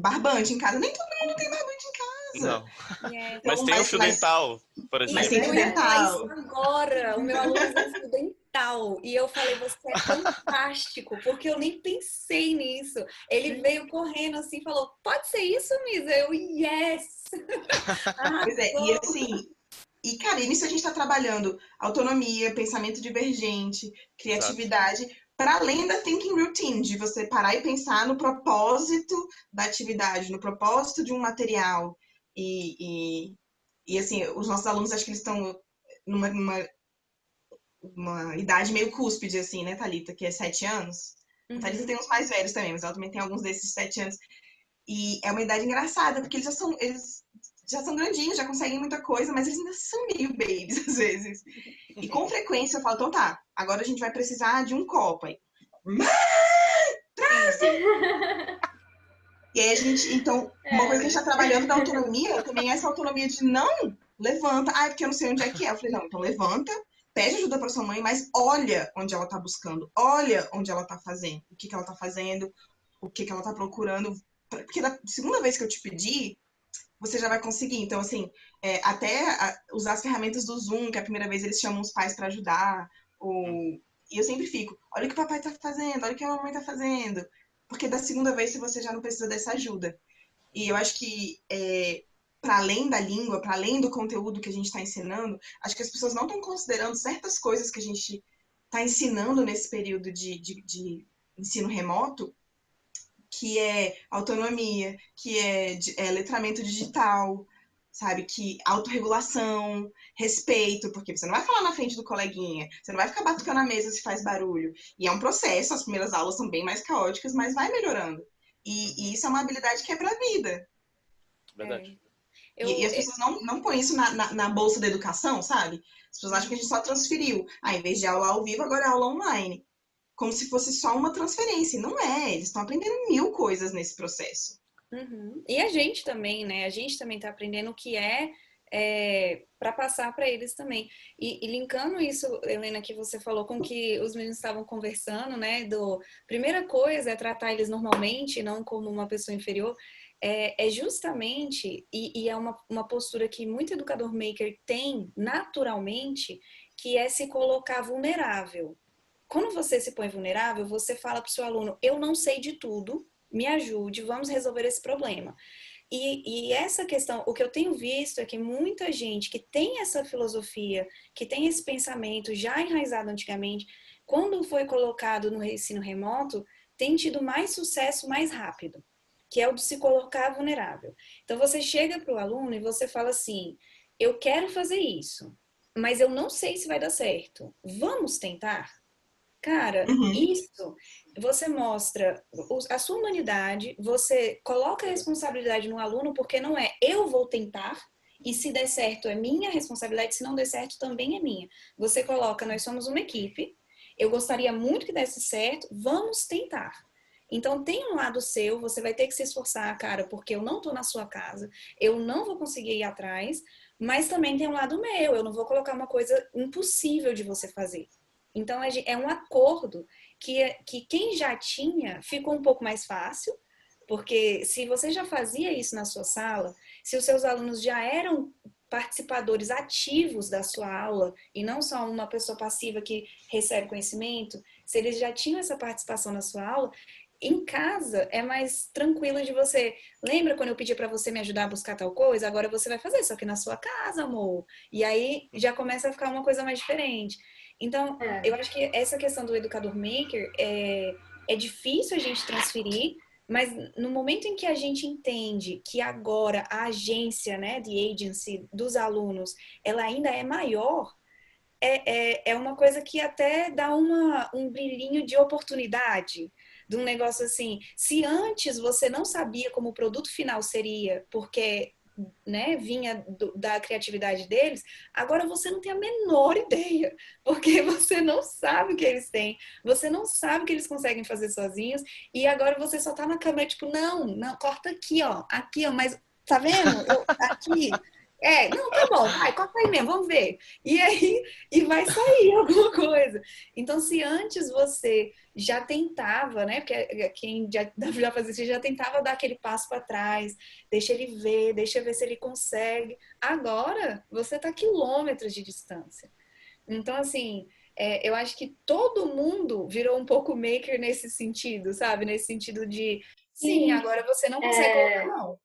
barbante em casa. Nem todo mundo tem barbante em casa. Não. É. Mas Então, tem o mas- fio mas- dental, por exemplo. Mas tem fio dental. agora. O meu aluno tem fio dental. E eu falei, você é fantástico, porque eu nem pensei nisso. Ele veio correndo assim e falou: pode ser isso, Misa? Eu, yes! Pois é, e assim, e cara, e nisso a gente está trabalhando autonomia, pensamento divergente, criatividade, para além da thinking routine, de você parar e pensar no propósito da atividade, no propósito de um material. E, e, e assim, os nossos alunos, acho que eles estão numa, numa uma idade meio cúspide, assim, né, Thalita, que é sete anos. A Thalita tem uns mais velhos também, mas ela também tem alguns desses de sete anos. E é uma idade engraçada, porque eles já são, eles já são grandinhos, já conseguem muita coisa, mas eles ainda são meio babies às vezes. E com frequência eu falo, então tá, agora a gente vai precisar de um copo. Aí, mãe, traz! E aí a gente, então, uma coisa que a gente tá trabalhando da autonomia também é essa autonomia de não levanta. Ah, é porque eu não sei onde é que é. Eu falei, não, então levanta, pede ajuda para sua mãe, mas olha onde ela tá buscando, olha onde ela tá fazendo, o que, que ela tá fazendo, o que, que ela tá procurando. Porque da segunda vez que eu te pedi, você já vai conseguir. Então, assim, é, até a- usar as ferramentas do Zoom, que a primeira vez eles chamam os pais para ajudar, ou... e eu sempre fico, olha o que o papai tá fazendo, olha o que a mamãe tá fazendo. Porque da segunda vez você já não precisa dessa ajuda. E eu acho que, é, para além da língua, para além do conteúdo que a gente está ensinando, acho que as pessoas não estão considerando certas coisas que a gente está ensinando nesse período de, de, de ensino remoto, que é autonomia, que é, é letramento digital, sabe? Que autorregulação, respeito, porque você não vai falar na frente do coleguinha, você não vai ficar batucando a mesa se faz barulho. E é um processo, as primeiras aulas são bem mais caóticas, mas vai melhorando. E, e isso é uma habilidade que é pra vida. Verdade. Eu, e, e as pessoas não, não põem isso na, na, na bolsa da educação, sabe? As pessoas acham que a gente só transferiu. Ah, em vez de aula ao vivo, agora é aula online. Como se fosse só uma transferência. E não é, eles estão aprendendo mil coisas nesse processo. Uhum. E a gente também, né? A gente também está aprendendo o que é, é para passar para eles também. E, e linkando isso, Helena, que você falou com que os meninos estavam conversando, né? Do primeira coisa é tratar eles normalmente, não como uma pessoa inferior. É, é justamente, e, e é uma, uma postura que muito educador maker tem naturalmente, que é se colocar vulnerável. Quando você se põe vulnerável, você fala para o seu aluno: Eu não sei de tudo, me ajude, vamos resolver esse problema. E, e, essa questão, o que eu tenho visto é que muita gente que tem essa filosofia, que tem esse pensamento já enraizado antigamente, quando foi colocado no ensino remoto, tem tido mais sucesso mais rápido, que é o de se colocar vulnerável. Então você chega para o aluno e você fala assim: eu quero fazer isso, mas eu não sei se vai dar certo. Vamos tentar? Cara, uhum. isso você mostra a sua humanidade, você coloca a responsabilidade no aluno, porque não é eu vou tentar, e se der certo é minha responsabilidade, se não der certo também é minha. Você coloca, nós somos uma equipe, eu gostaria muito que desse certo, vamos tentar. Então tem um lado seu, você vai ter que se esforçar, cara, porque eu não tô na sua casa, eu não vou conseguir ir atrás, mas também tem um lado meu, eu não vou colocar uma coisa impossível de você fazer. Então é um acordo que, que quem já tinha ficou um pouco mais fácil, porque se você já fazia isso na sua sala, se os seus alunos já eram participadores ativos da sua aula e não só uma pessoa passiva que recebe conhecimento, se eles já tinham essa participação na sua aula, em casa é mais tranquilo de você. Lembra quando eu pedi para você me ajudar a buscar tal coisa? Agora você vai fazer, só que na sua casa, amor. E aí já começa a ficar uma coisa mais diferente. Então, é. eu acho que essa questão do educador maker é, é difícil a gente transferir, mas no momento em que a gente entende que agora a agência, né, de agency dos alunos, ela ainda é maior, é, é, é uma coisa que até dá uma, um brilhinho de oportunidade de um negócio assim. Se antes você não sabia como o produto final seria, porque né, vinha do, da criatividade deles, agora você não tem a menor ideia, porque você não sabe o que eles têm, você não sabe o que eles conseguem fazer sozinhos, e agora você só tá na câmera, tipo, não, não, corta aqui, ó, aqui, ó, mas tá vendo? Eu, aqui, é, não, tá bom, vai, corta aí mesmo, vamos ver. E aí, e vai sair alguma coisa. Então, se antes você já tentava, né? Porque quem já, já fazia isso já tentava dar aquele passo para trás, deixa ele ver, deixa ver se ele consegue. Agora, você tá quilômetros de distância. Então, assim, é, eu acho que todo mundo virou um pouco maker nesse sentido, sabe? Nesse sentido de, sim, sim agora você não consegue é... colocar, não.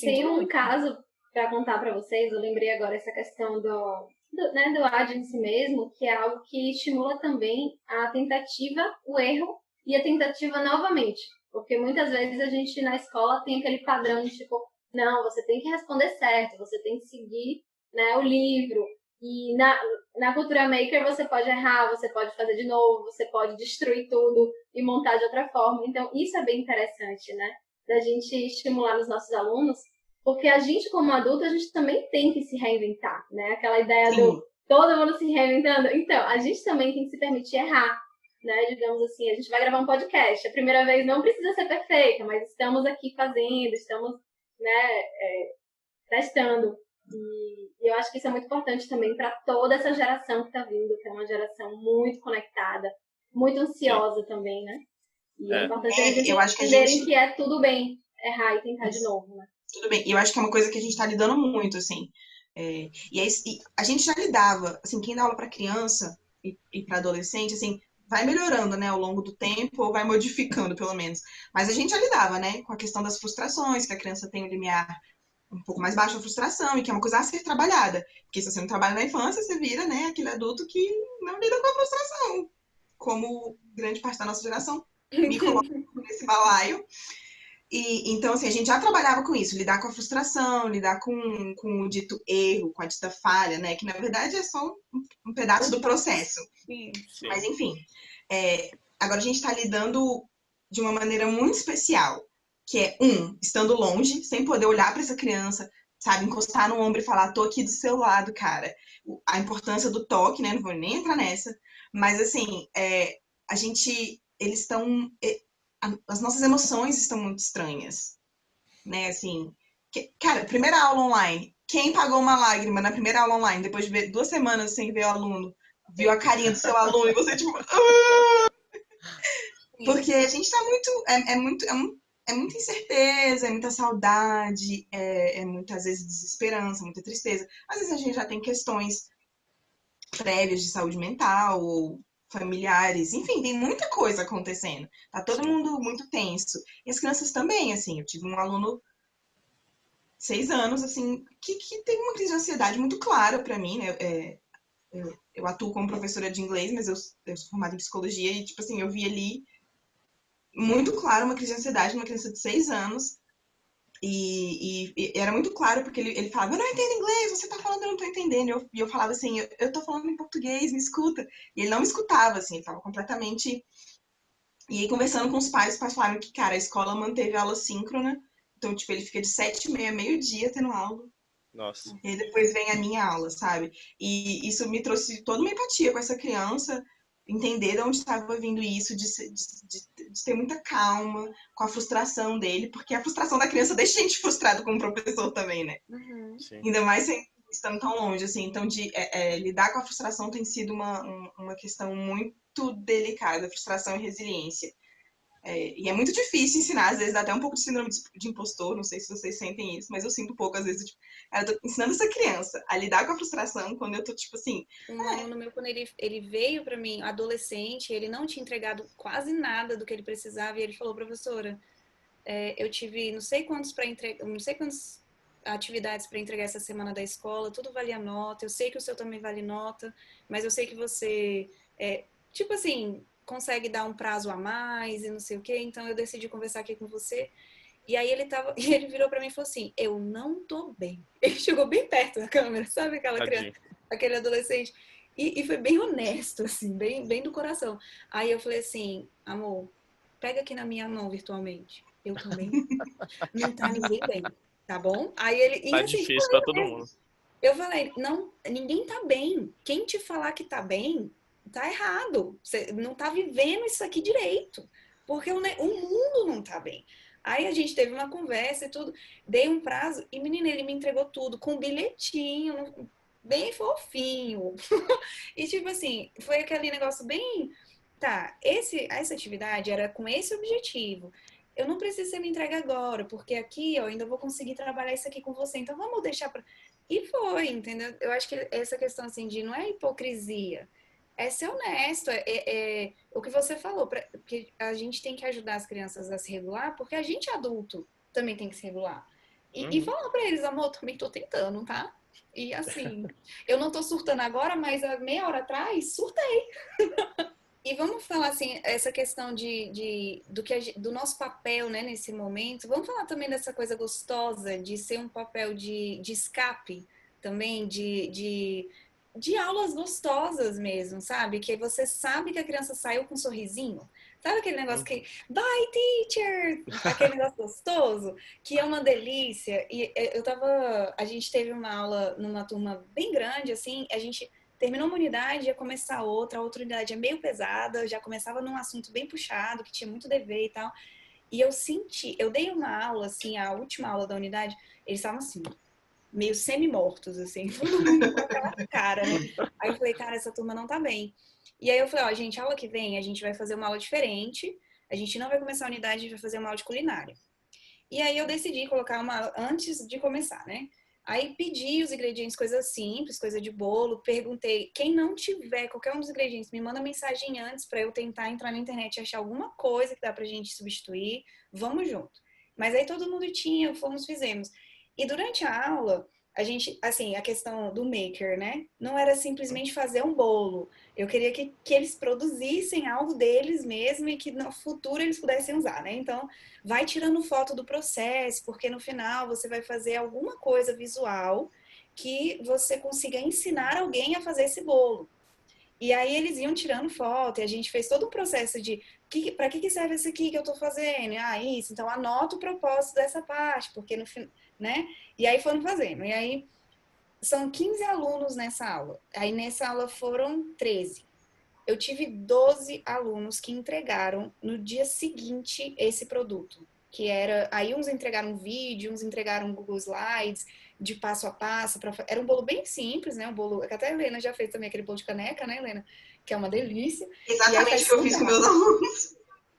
Tem um caso para contar para vocês, eu lembrei agora essa questão do, do, né, do agency mesmo, que é algo que estimula também a tentativa, o erro e a tentativa novamente. Porque muitas vezes a gente na escola tem aquele padrão de tipo, não, você tem que responder certo, você tem que seguir né, o livro. E na, na cultura maker você pode errar, você pode fazer de novo, você pode destruir tudo e montar de outra forma. Então, isso é bem interessante, né? Da gente estimular os nossos alunos porque a gente, como adulto, a gente também tem que se reinventar, né? Aquela ideia Sim. do todo mundo se reinventando. Então, a gente também tem que se permitir errar, né? Digamos assim, a gente vai gravar um podcast. A primeira vez não precisa ser perfeita, mas estamos aqui fazendo, estamos, né, é, testando. E eu acho que isso é muito importante também para toda essa geração que está vindo, que é uma geração muito conectada, muito ansiosa também, né? E é, é importante é, a gente entenderem que, gente... que é tudo bem errar e tentar de novo, né? Tudo bem. E eu acho que é uma coisa que a gente está lidando muito, assim. É, e, aí, e, a gente já lidava, assim, quem dá aula para criança e, e para adolescente, assim, vai melhorando, né, ao longo do tempo, ou vai modificando, pelo menos. Mas a gente já lidava, né, com a questão das frustrações, que a criança tem um limiar um pouco mais baixo a frustração, e que é uma coisa a ser trabalhada. Porque se você não trabalha na infância, você vira, né, aquele adulto que não lida com a frustração. Como grande parte da nossa geração me coloca nesse balaio. E, então, assim, a gente já trabalhava com isso, lidar com a frustração, lidar com, com o dito erro, com a dita falha, né? Que na verdade é só um, um pedaço do processo. Sim, sim. Mas, enfim. É, agora a gente está lidando de uma maneira muito especial, que é, um, estando longe, sem poder olhar para essa criança, sabe, encostar no ombro e falar, tô aqui do seu lado, cara. A importância do toque, né? Não vou nem entrar nessa. Mas, assim, é, a gente. Eles estão as nossas emoções estão muito estranhas, né? Assim, que, cara, primeira aula online, quem pagou uma lágrima na primeira aula online, depois de ver duas semanas sem ver o aluno, viu a carinha do seu aluno e você tipo, porque a gente tá muito, é, é muito, é, é, muita incerteza, é muita saudade, é, é muitas vezes desesperança, muita tristeza. Às vezes a gente já tem questões prévias de saúde mental ou familiares, enfim, tem muita coisa acontecendo. Tá todo mundo muito tenso. E as crianças também, assim, eu tive um aluno seis anos, assim, que, que teve uma crise de ansiedade muito clara para mim, né? É, eu, eu, atuo como professora de inglês, mas eu, eu sou formada em psicologia e, tipo assim, eu vi ali muito claro uma crise de ansiedade numa criança de seis anos. E, e, e, era muito claro, porque ele, ele falava, eu não entendo inglês, você tá falando, eu não tô entendendo. E eu, eu falava assim, eu, eu tô falando em português, me escuta. E ele não me escutava, assim, ele tava completamente... E aí, conversando com os pais, os pais falaram que, cara, a escola manteve aula síncrona, então, tipo, ele fica de sete e meia, meio-dia tendo aula. Nossa. E depois vem a minha aula, sabe? E isso me trouxe toda uma empatia com essa criança, entender de onde estava vindo isso, de, de, de, de, ter muita calma com a frustração dele, porque a frustração da criança deixa a gente frustrado como professor também, né? Uhum. Ainda mais sem, estando tão longe, assim. Então, de é, é, lidar com a frustração tem sido uma, uma questão muito delicada, frustração e resiliência. É, e é muito difícil ensinar, às vezes dá até um pouco de síndrome de impostor, não sei se vocês sentem isso, mas eu sinto um pouco, às vezes, tipo, eu tô ensinando essa criança a lidar com a frustração quando eu tô, tipo assim. Um aluno meu, quando ele, ele veio para mim, adolescente, ele não tinha entregado quase nada do que ele precisava, e ele falou, professora, é, eu tive não sei quantos para entregar, não sei quantas atividades para entregar essa semana da escola, tudo valia nota, eu sei que o seu também vale nota, mas eu sei que você. É, tipo assim, consegue dar um prazo a mais e não sei o quê, então eu decidi conversar aqui com você. E aí ele tava, e ele virou para mim e falou assim: "Eu não tô bem". Ele chegou bem perto da câmera, sabe aquela Tadinho. criança, aquele adolescente. E, e, foi bem honesto, assim, bem, bem do coração. Aí eu falei assim, amor, pega aqui na minha mão virtualmente. Eu também. não tá ninguém bem, tá bom? Aí ele. Tá assim, difícil pra todo mundo. Eu falei, não, ninguém tá bem. Quem te falar que tá bem, tá errado. Você não tá vivendo isso aqui direito. Porque o, o mundo não tá bem. Aí a gente teve uma conversa e tudo, dei um prazo e, menina, ele me entregou tudo com um bilhetinho, bem fofinho. e tipo assim, foi aquele negócio bem. Tá, esse, essa atividade era com esse objetivo. Eu não preciso ser me entregue agora, porque aqui eu ainda vou conseguir trabalhar isso aqui com você. Então vamos deixar pra. E foi, entendeu? Eu acho que essa questão assim de não é hipocrisia é ser honesto, é, é, é o que você falou, pra, que a gente tem que ajudar as crianças a se regular, porque a gente adulto também tem que se regular. E, uhum. e falar para eles, amor, também tô tentando, tá? E assim, eu não tô surtando agora, mas há meia hora atrás, surtei. e vamos falar assim, essa questão de, de do, que do nosso papel, né, nesse momento. Vamos falar também dessa coisa gostosa de ser um papel de, de escape também, de, de de aulas gostosas mesmo, sabe? Que você sabe que a criança saiu com um sorrisinho. Sabe aquele negócio que, bye teacher! Aquele negócio gostoso, que é uma delícia. E é, eu tava. A gente teve uma aula numa turma bem grande, assim, a gente terminou uma unidade, ia começar outra, a outra unidade é meio pesada, já começava num assunto bem puxado, que tinha muito dever e tal. E eu senti, eu dei uma aula, assim, a última aula da unidade, eles estavam assim, meio semi-mortos, assim, todo mundo com aquela cara, né? Aí eu falei, cara, essa turma não tá bem. E aí eu falei, ó, gente, aula que vem a gente vai fazer uma aula diferente, a gente não vai começar a unidade, a gente vai fazer uma aula de culinária. E aí eu decidi colocar uma antes de começar, né? Aí pedi os ingredientes, coisas simples, coisa de bolo, perguntei, quem não tiver qualquer um dos ingredientes, me manda mensagem antes para eu tentar entrar na internet e achar alguma coisa que dá pra gente substituir, vamos junto. Mas aí todo mundo tinha, fomos, fizemos. E durante a aula, a gente, assim, a questão do maker, né? Não era simplesmente fazer um bolo. Eu queria que, que eles produzissem algo deles mesmo e que no futuro eles pudessem usar, né? Então, vai tirando foto do processo, porque no final você vai fazer alguma coisa visual que você consiga ensinar alguém a fazer esse bolo. E aí eles iam tirando foto e a gente fez todo um processo de para que, que serve esse aqui que eu estou fazendo? Ah, isso. Então anota o propósito dessa parte, porque no né? E aí foram fazendo. E aí são 15 alunos nessa aula. Aí nessa aula foram 13. Eu tive 12 alunos que entregaram no dia seguinte esse produto. Que era. Aí uns entregaram vídeo, uns entregaram Google Slides de passo a passo. Pra, era um bolo bem simples, né? Um bolo. Que até a Helena já fez também aquele bolo de caneca, né, Helena? Que é uma delícia. Exatamente o que eu fiz com meus alunos.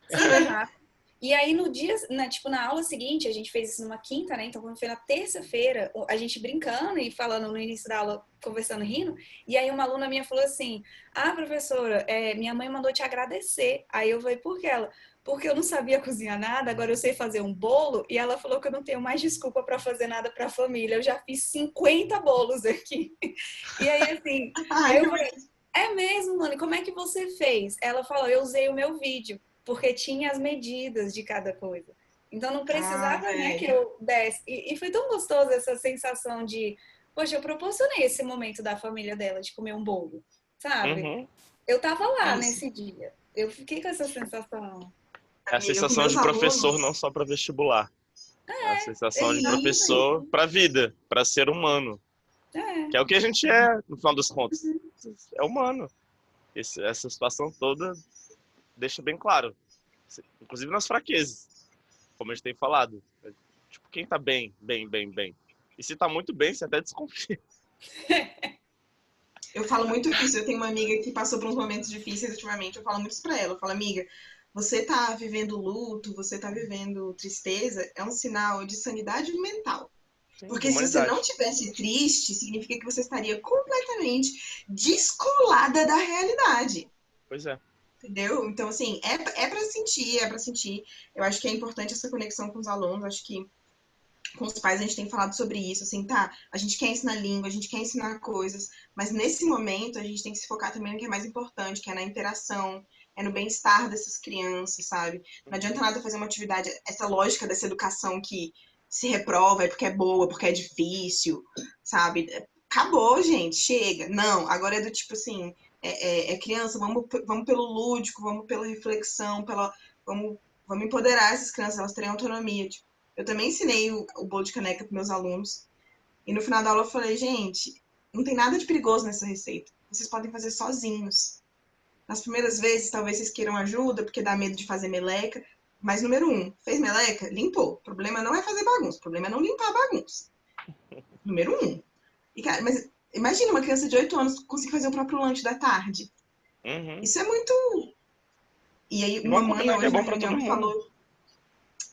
Super rápido. E aí no dia, na, tipo, na aula seguinte, a gente fez isso numa quinta, né? Então quando foi na terça-feira, a gente brincando e falando no início da aula, conversando, rindo, e aí uma aluna minha falou assim: Ah, professora, é, minha mãe mandou te agradecer. Aí eu falei, por que ela? Porque eu não sabia cozinhar nada, agora eu sei fazer um bolo, e ela falou que eu não tenho mais desculpa para fazer nada para a família. Eu já fiz 50 bolos aqui. E aí, assim, Ai, eu falei, é mesmo, Mani, como é que você fez? Ela falou, eu usei o meu vídeo porque tinha as medidas de cada coisa. Então não precisava ah, né, que eu desse. E, e, foi tão gostoso essa sensação de, poxa, eu proporcionei esse momento da família dela de comer um bolo, sabe? Uhum. Eu tava lá Isso. nesse dia. Eu fiquei com essa sensação. É a sensação de professor alunos. não só para vestibular. É, é, a sensação é de professor para vida, para ser humano. É. Que é o que a gente é, no final dos contos. Uhum. É humano. Esse, essa situação toda deixa bem claro. Inclusive nas fraquezas, como a gente tem falado. Tipo, quem tá bem, bem, bem, bem. E se tá muito bem, você até desconfia. Eu falo muito isso. Eu tenho uma amiga que passou por uns momentos difíceis ultimamente. Eu falo muito isso pra ela. Eu falo, amiga, você tá vivendo luto, você tá vivendo tristeza, é um sinal de sanidade mental. Porque se você não tivesse triste, significa que você estaria completamente descolada da realidade. Pois é. Entendeu? Então, assim, é, é para sentir, é para sentir. Eu acho que é importante essa conexão com os alunos. Acho que com os pais a gente tem falado sobre isso, assim, tá? A gente quer ensinar língua, a gente quer ensinar coisas, mas nesse momento a gente tem que se focar também no que é mais importante, que é na interação, é no bem-estar dessas crianças, sabe? Não adianta nada fazer uma atividade, essa lógica dessa educação que se reprova é porque é boa, porque é difícil, sabe? Acabou, gente, chega. Não, agora é do tipo assim, é, é, é, criança, vamos, vamos pelo lúdico, vamos pela reflexão, pela, vamos, vamos empoderar essas crianças, elas terem autonomia. Tipo, eu também ensinei o, o bolo de caneca para meus alunos. E no final da aula eu falei, gente, não tem nada de perigoso nessa receita. Vocês podem fazer sozinhos. Nas primeiras vezes, talvez vocês queiram ajuda, porque dá medo de fazer meleca. Mas, número um, fez meleca? Limpou. O problema não é fazer bagunça, o problema é não limpar a bagunça. número um. E, cara, mas Imagina uma criança de 8 anos conseguir fazer o próprio lanche da tarde. Uhum. Isso é muito. E aí, uma mãe hoje é bom pra todo falou.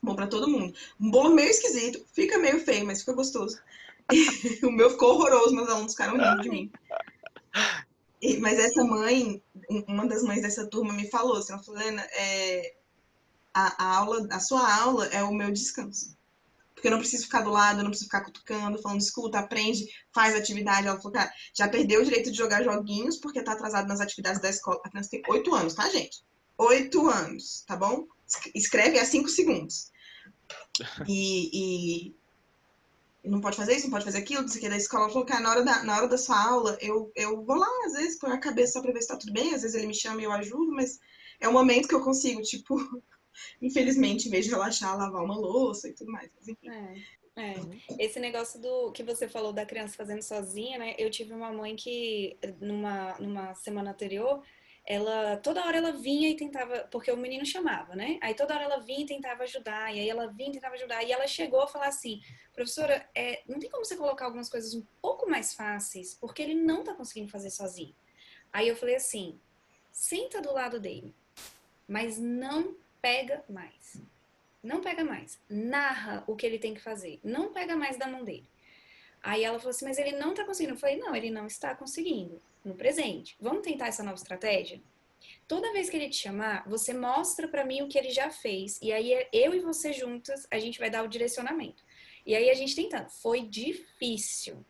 Bom pra todo mundo. Um bolo meio esquisito, fica meio feio, mas fica gostoso. o meu ficou horroroso, meus alunos ficaram rindo de mim. E, mas essa mãe, uma das mães dessa turma me falou assim, ela falou, Helena, é, a, a, aula, a sua aula é o meu descanso porque eu não preciso ficar do lado, eu não preciso ficar cutucando, falando, escuta, aprende, faz atividade. Ela falou, cara, já perdeu o direito de jogar joguinhos porque tá atrasado nas atividades da escola. A criança tem oito anos, tá, gente? Oito anos, tá bom? Escreve a cinco segundos. E, e, não pode fazer isso, não pode fazer aquilo, disse que da escola. Falou, cara, na hora da, na hora da sua aula, eu, eu vou lá, às vezes, põe a cabeça só pra ver se tá tudo bem, às vezes ele me chama e eu ajudo, mas é o momento que eu consigo, tipo, infelizmente, em vez de relaxar, lavar uma louça e tudo mais. Mas, enfim. É. É. Esse negócio do que você falou da criança fazendo sozinha, né? Eu tive uma mãe que numa, numa semana anterior, ela toda hora ela vinha e tentava, porque o menino chamava, né? Aí toda hora ela vinha e tentava ajudar, e aí ela vinha e tentava ajudar, e ela chegou a falar assim, professora, é, não tem como você colocar algumas coisas um pouco mais fáceis, porque ele não tá conseguindo fazer sozinho. Aí eu falei assim, senta do lado dele, mas não pega mais. Não pega mais. Narra o que ele tem que fazer. Não pega mais da mão dele. Aí ela falou assim, mas ele não tá conseguindo. Eu falei, não, ele não está conseguindo no presente. Vamos tentar essa nova estratégia? Toda vez que ele te chamar, você mostra para mim o que ele já fez. E aí eu e você juntas, a gente vai dar o direcionamento. E aí a gente tentando. Foi difícil.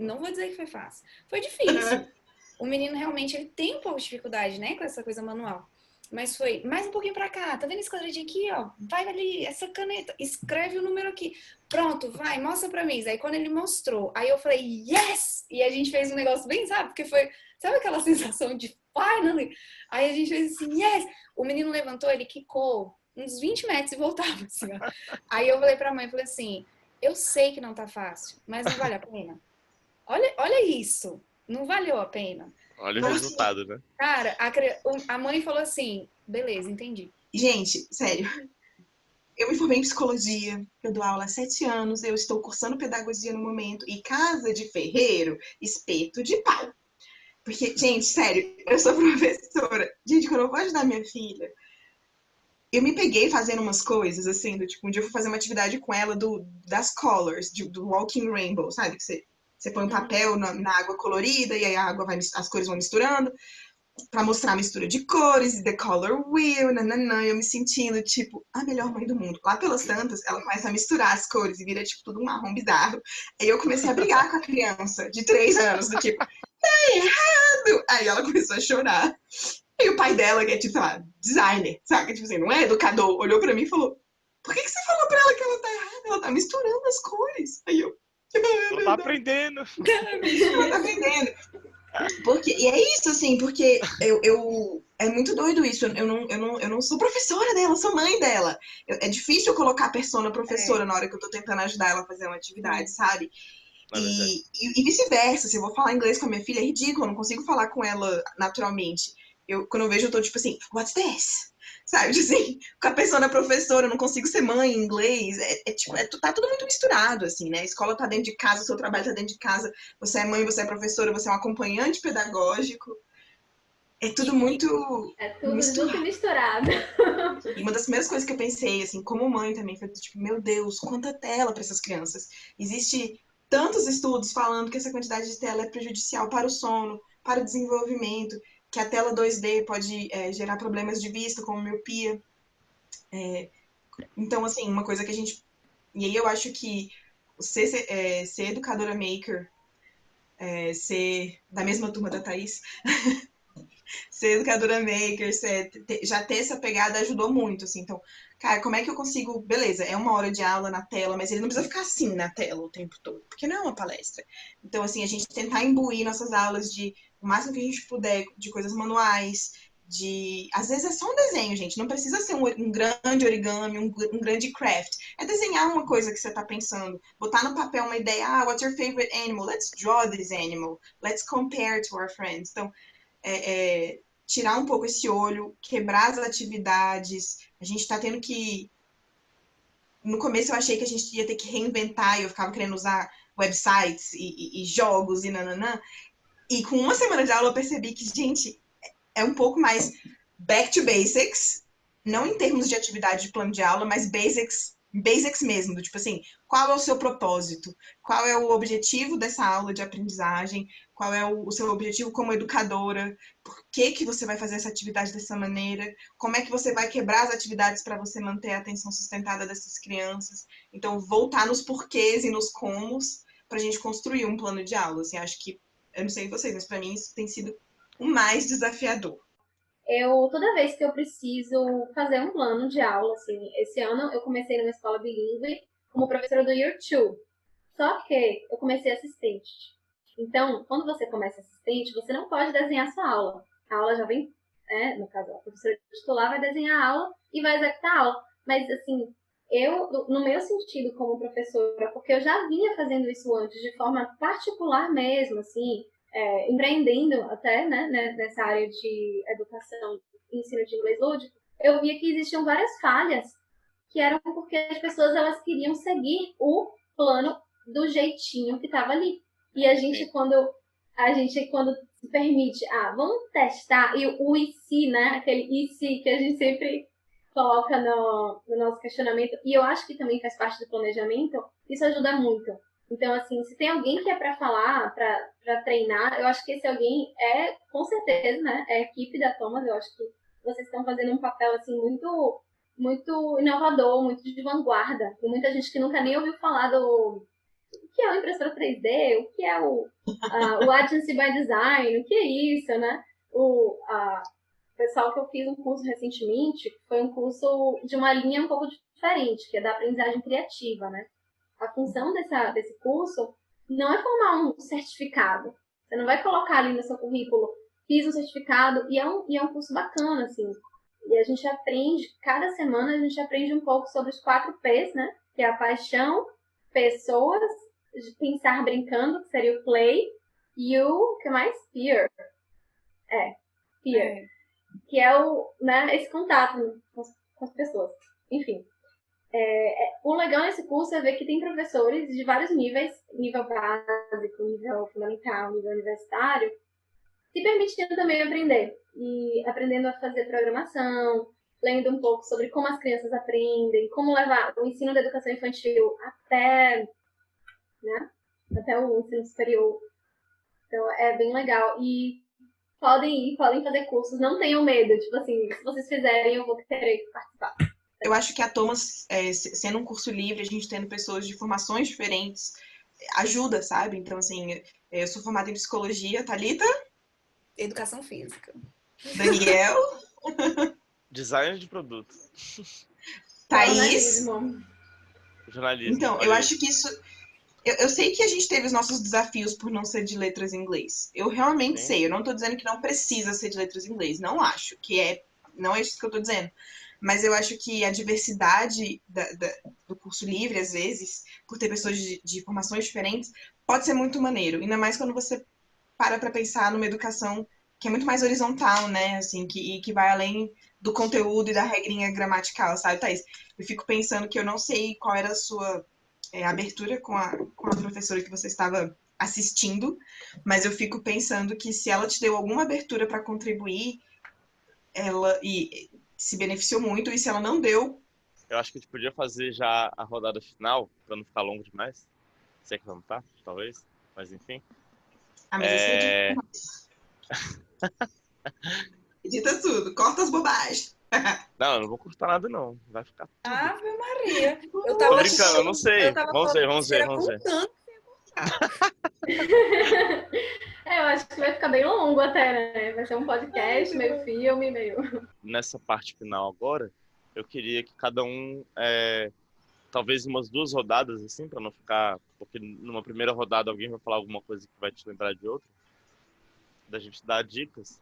Não vou dizer que foi fácil. Foi difícil. O menino realmente ele tem um pouco de dificuldade, né, com essa coisa manual. Mas foi mais um pouquinho para cá, tá vendo esse quadradinho aqui, ó? Vai ali, essa caneta, escreve o número aqui. Pronto, vai, mostra para mim. Aí quando ele mostrou, aí eu falei, yes! E a gente fez um negócio bem, sabe? Porque foi, sabe aquela sensação de finally? Aí a gente fez assim, yes! O menino levantou, ele quicou uns 20 metros e voltava, assim, ó. Aí eu falei pra mãe, falei assim, eu sei que não tá fácil, mas não vale a pena. Olha, olha isso, não valeu a pena. Olha o resultado, né? Cara, a, a mãe falou assim: beleza, entendi. Gente, sério. Eu me formei em psicologia, eu dou aula há sete anos, eu estou cursando pedagogia no momento, e casa de ferreiro, espeto de pau. Porque, gente, sério, eu sou professora. Gente, quando eu vou ajudar minha filha, eu me peguei fazendo umas coisas, assim, do tipo, um dia eu fui fazer uma atividade com ela do, das colors, de, do Walking Rainbow, sabe? Que você, você põe um papel na, na, água colorida e aí a água vai, as cores vão misturando para mostrar a mistura de cores, The Color Wheel, nananã, eu me sentindo, tipo, a melhor mãe do mundo. Lá pelas tantas, ela começa a misturar as cores e vira, tipo, tudo um marrom bizarro. Aí eu comecei a brigar com a criança de três anos, do tipo, tá errado! Aí ela começou a chorar. E o pai dela, que é tipo, sei lá, designer, sabe? Tipo assim, não é educador, olhou pra mim e falou: Por que, que você falou pra ela que ela tá errada? Ela tá misturando as cores. Aí eu. Ela tá aprendendo. ela tá aprendendo. Porque, e é isso, assim, porque eu, eu é muito doido isso. Eu não, eu, não, eu não sou professora dela, sou mãe dela. Eu, é difícil eu colocar a persona professora é. na hora que eu tô tentando ajudar ela a fazer uma atividade, sabe? E, e, e vice-versa, se eu vou falar inglês com a minha filha, é ridículo, eu não consigo falar com ela naturalmente eu, quando eu vejo, eu tô tipo assim, what's this? Sabe, assim, com a persona professora, eu não consigo ser mãe em inglês. É, é tipo, é, tá tudo muito misturado, assim, né? A escola tá dentro de casa, o seu trabalho tá dentro de casa, você é mãe, você é professora, você é um acompanhante pedagógico. É tudo muito. É tudo misturado. muito misturado. E uma das primeiras coisas que eu pensei, assim, como mãe também, foi tipo, meu Deus, quanta tela para essas crianças. Existe tantos estudos falando que essa quantidade de tela é prejudicial para o sono, para o desenvolvimento que a tela 2D pode é, gerar problemas de vista, como miopia. É, então, assim, uma coisa que a gente. E aí eu acho que ser, é, ser educadora maker, é, ser da mesma turma da Thaís, ser educadora maker, ser, ter, já ter essa pegada ajudou muito, assim. Então, cara, como é que eu consigo. Beleza, é uma hora de aula na tela, mas ele não precisa ficar assim na tela o tempo todo, porque não é uma palestra. Então, assim, a gente tentar imbuir nossas aulas de o máximo que a gente puder de coisas manuais, de. Às vezes é só um desenho, gente. Não precisa ser um, um grande origami, um, um, grande craft. É desenhar uma coisa que você está pensando. Botar no papel uma ideia. Ah, what's your favorite animal? Let's draw this animal. Let's compare to our friends. Então, é, é, tirar um pouco esse olho, quebrar as atividades. A gente está tendo que. No começo eu achei que a gente ia ter que reinventar e eu ficava querendo usar websites e, e, e jogos e nananã. E com uma semana de aula eu percebi que, gente, é um pouco mais back to basics, não em termos de atividade de plano de aula, mas basics, basics mesmo, do tipo assim, qual é o seu propósito? Qual é o objetivo dessa aula de aprendizagem? Qual é o, seu objetivo como educadora? Por que, que você vai fazer essa atividade dessa maneira? Como é que você vai quebrar as atividades para você manter a atenção sustentada dessas crianças? Então, voltar nos porquês e nos comos para a gente construir um plano de aula. Assim, acho que eu não sei vocês, mas para mim isso tem sido o mais desafiador. Eu, toda vez que eu preciso fazer um plano de aula, assim, esse ano eu comecei numa escola bilíngue como professora do Year 2. Só que eu comecei assistente. Então, quando você começa assistente, você não pode desenhar sua aula. A aula já vem, né, no caso, a professora titular vai desenhar a aula e vai executar a aula. Mas, assim, eu, no meu sentido como professora, porque eu já vinha fazendo isso antes de forma particular mesmo, assim, é, empreendendo até, né, né, nessa área de educação e ensino de inglês lúdico, eu via que existiam várias falhas que eram porque as pessoas elas queriam seguir o plano do jeitinho que estava ali. E a gente quando a gente quando se permite, ah, vamos testar e o e se, né, aquele e se que a gente sempre coloca no, no nosso questionamento, e eu acho que também faz parte do planejamento, isso ajuda muito. Então, assim, se tem alguém que é para falar, para treinar, eu acho que esse alguém é, com certeza, né? É a equipe da Thomas. Eu acho que vocês estão fazendo um papel, assim, muito, muito inovador, muito de vanguarda. Tem muita gente que nunca nem ouviu falar do o que é o impressora 3D, o que é o, uh, o Agency by Design, o que é isso, né? O, uh, pessoal que eu fiz um curso recentemente, foi um curso de uma linha um pouco diferente, que é da aprendizagem criativa, né? A função dessa, desse curso não é formar um certificado. Você não vai colocar ali no seu currículo, fiz um certificado, e é um, e é um curso bacana, assim. E a gente aprende, cada semana a gente aprende um pouco sobre os quatro P's, né? Que é a paixão, pessoas, pensar brincando, que seria o play, e o que mais? Fear. É, fear. É que é o, né, esse contato com as, com as pessoas. Enfim, é, é, o legal nesse curso é ver que tem professores de vários níveis, nível básico, nível fundamental, nível universitário, se permitindo também aprender. E aprendendo a fazer programação, lendo um pouco sobre como as crianças aprendem, como levar o ensino da educação infantil até, né, até o ensino superior. Então é bem legal. E podem ir, podem fazer cursos, não tenham medo. Tipo assim, se vocês fizerem, eu vou querer participar. Eu acho que a Thomas, é, sendo um curso livre, a gente tendo pessoas de formações diferentes, ajuda, sabe? Então, assim, eu sou formada em psicologia, Thalita? Educação física. Daniel? Design de produto. Thaís? Jornalismo. Então, eu acho que isso. Eu, eu, sei que a gente teve os nossos desafios por não ser de letras em inglês. Eu realmente Sim. sei. Eu não tô dizendo que não precisa ser de letras em inglês. Não acho que é. Não é isso que eu tô dizendo. Mas eu acho que a diversidade da, da, do curso livre, às vezes, por ter pessoas de, de formações diferentes, pode ser muito maneiro. Ainda mais quando você para para pensar numa educação que é muito mais horizontal, né? Assim, que, que vai além do conteúdo e da regrinha gramatical, sabe, Thaís? Eu fico pensando que eu não sei qual era a sua é, abertura com a, com a professora que você estava assistindo, mas eu fico pensando que se ela te deu alguma abertura para contribuir, ela e se beneficiou muito, e se ela não deu. Eu acho que a gente podia fazer já a rodada final, para não ficar longo demais. Sei que não tá, talvez, mas enfim. Ah, mas é... Edita tudo, corta as bobagens. Não, eu não vou cortar nada, não. Vai ficar tudo. Ave Maria. Eu tava Tô brincando, eu não sei. Vamos ver, vamos ver, vamos ver. é, eu acho que vai ficar bem longo até, né? Vai ser um podcast, meio filme, meio. Nessa parte final agora, eu queria que cada um. É, talvez umas duas rodadas, assim, para não ficar. Porque numa primeira rodada alguém vai falar alguma coisa que vai te lembrar de outra. Da gente dar dicas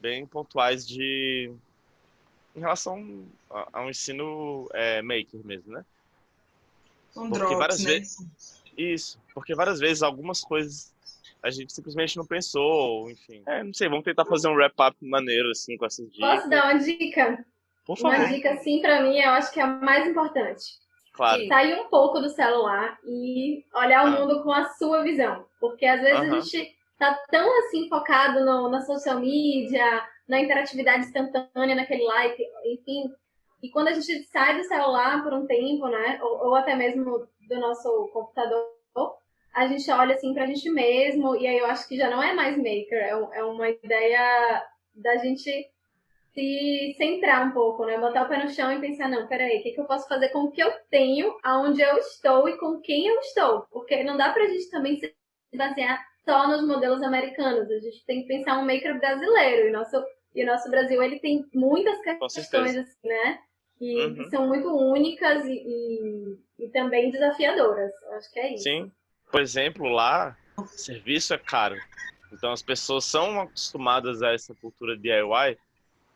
bem pontuais de em relação ao ensino é, maker mesmo, né? São porque drops, várias né? vezes isso, porque várias vezes algumas coisas a gente simplesmente não pensou, enfim. É, não sei, vamos tentar fazer um wrap-up maneiro, assim, com essas dicas. Posso dar uma dica? Por favor. Uma dica, assim, pra mim, eu acho que é a mais importante. Claro. Sair um pouco do celular e olhar o ah. mundo com a sua visão. Porque às vezes uh -huh. a gente tá tão assim focado no, na social media, na interatividade instantânea, naquele like, enfim. E quando a gente sai do celular por um tempo, né, ou, ou até mesmo do nosso computador, a gente olha assim pra gente mesmo, e aí eu acho que já não é mais maker, é, é uma ideia da gente se centrar um pouco, né? Botar o pé no chão e pensar, não, peraí, o que, que eu posso fazer com o que eu tenho, aonde eu estou e com quem eu estou? Porque não dá pra gente também se basear só nos modelos americanos. A gente tem que pensar um maker brasileiro. E nosso, e o nosso Brasil, ele tem muitas questões, assim, né? Que, uhum. que, são muito únicas e, e, e, também desafiadoras. Acho que é isso. Sim. Por exemplo, lá, serviço é caro. Então as pessoas são acostumadas a essa cultura DIY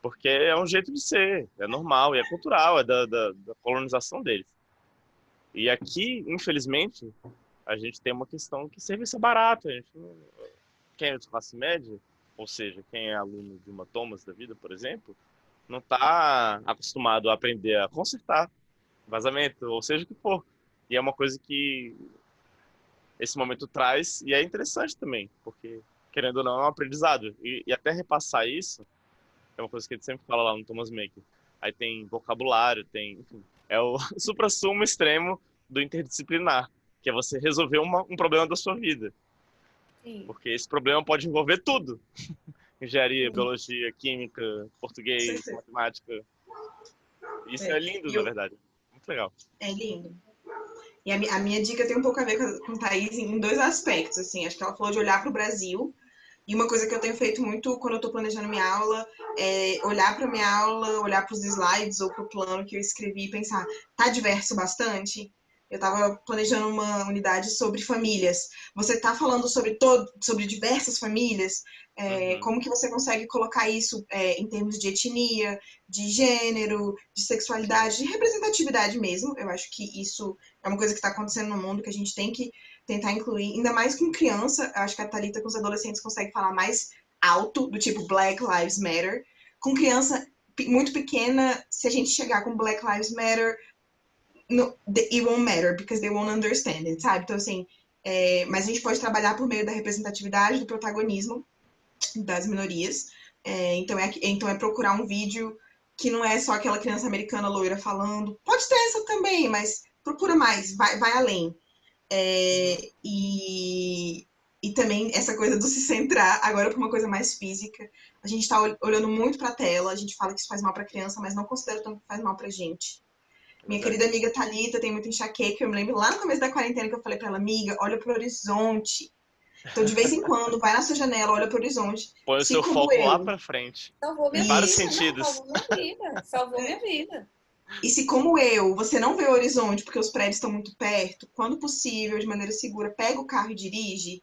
porque é um jeito de ser, é normal e é cultural, é da, da, da colonização deles. E aqui, infelizmente, a gente tem uma questão que serviço é barato. A gente não... Quem é de classe média, ou seja, quem é aluno de uma Thomas da vida, por exemplo, não está acostumado a aprender a consertar vazamento, ou seja o que for. E é uma coisa que esse momento traz, e é interessante também, porque, querendo ou não, é um aprendizado. E, e até repassar isso, é uma coisa que a gente sempre fala lá no Thomas Maker. Aí tem vocabulário, tem, enfim, é o supra-sumo extremo do interdisciplinar que é você resolver uma, um problema da sua vida. Sim. Porque esse problema pode envolver tudo. Engenharia, Sim. biologia, química, português, Sim. matemática. Isso é, é lindo, na verdade. Muito legal. É lindo. E a, minha dica tem um pouco a ver com, com a Thaís em dois aspectos. Assim, acho que ela falou de olhar para o Brasil. E uma coisa que eu tenho feito muito quando eu estou planejando minha aula é olhar para minha aula, olhar para os slides ou para o plano que eu escrevi e pensar: tá diverso bastante? Eu estava planejando uma unidade sobre famílias. Você está falando sobre todo, sobre diversas famílias. É, uhum. Como que você consegue colocar isso é, em termos de etnia, de gênero, de sexualidade, de representatividade mesmo? Eu acho que isso é uma coisa que está acontecendo no mundo que a gente tem que tentar incluir, ainda mais com criança. Eu acho que a Thalita com os adolescentes consegue falar mais alto, do tipo Black Lives Matter. Com criança muito pequena, se a gente chegar com Black Lives Matter, no, it won't matter, because they won't understand it, sabe? Então, assim, é, mas a gente pode trabalhar por meio da representatividade, do protagonismo das minorias. É, então, é, então, é procurar um vídeo que não é só aquela criança americana loira falando. Pode ter essa também, mas procura mais, vai, vai além. É, e, e também essa coisa do se centrar agora para uma coisa mais física. A gente está olhando muito para a tela, a gente fala que isso faz mal para criança, mas não considero tanto que faz mal para gente. Minha querida amiga Talita tem muito enxaqueca. Eu me lembro lá no começo da quarentena que eu falei para ela, amiga, olha para o horizonte. Então, de vez em quando, vai na sua janela, olha para o horizonte. Põe o seu foco eu. lá para frente. Salvou minha em vários vida, sentidos. Não, salvou minha vida. Salvou minha vida. E se, como eu, você não vê o horizonte porque os prédios estão muito perto, quando possível, de maneira segura, pega o carro e dirige,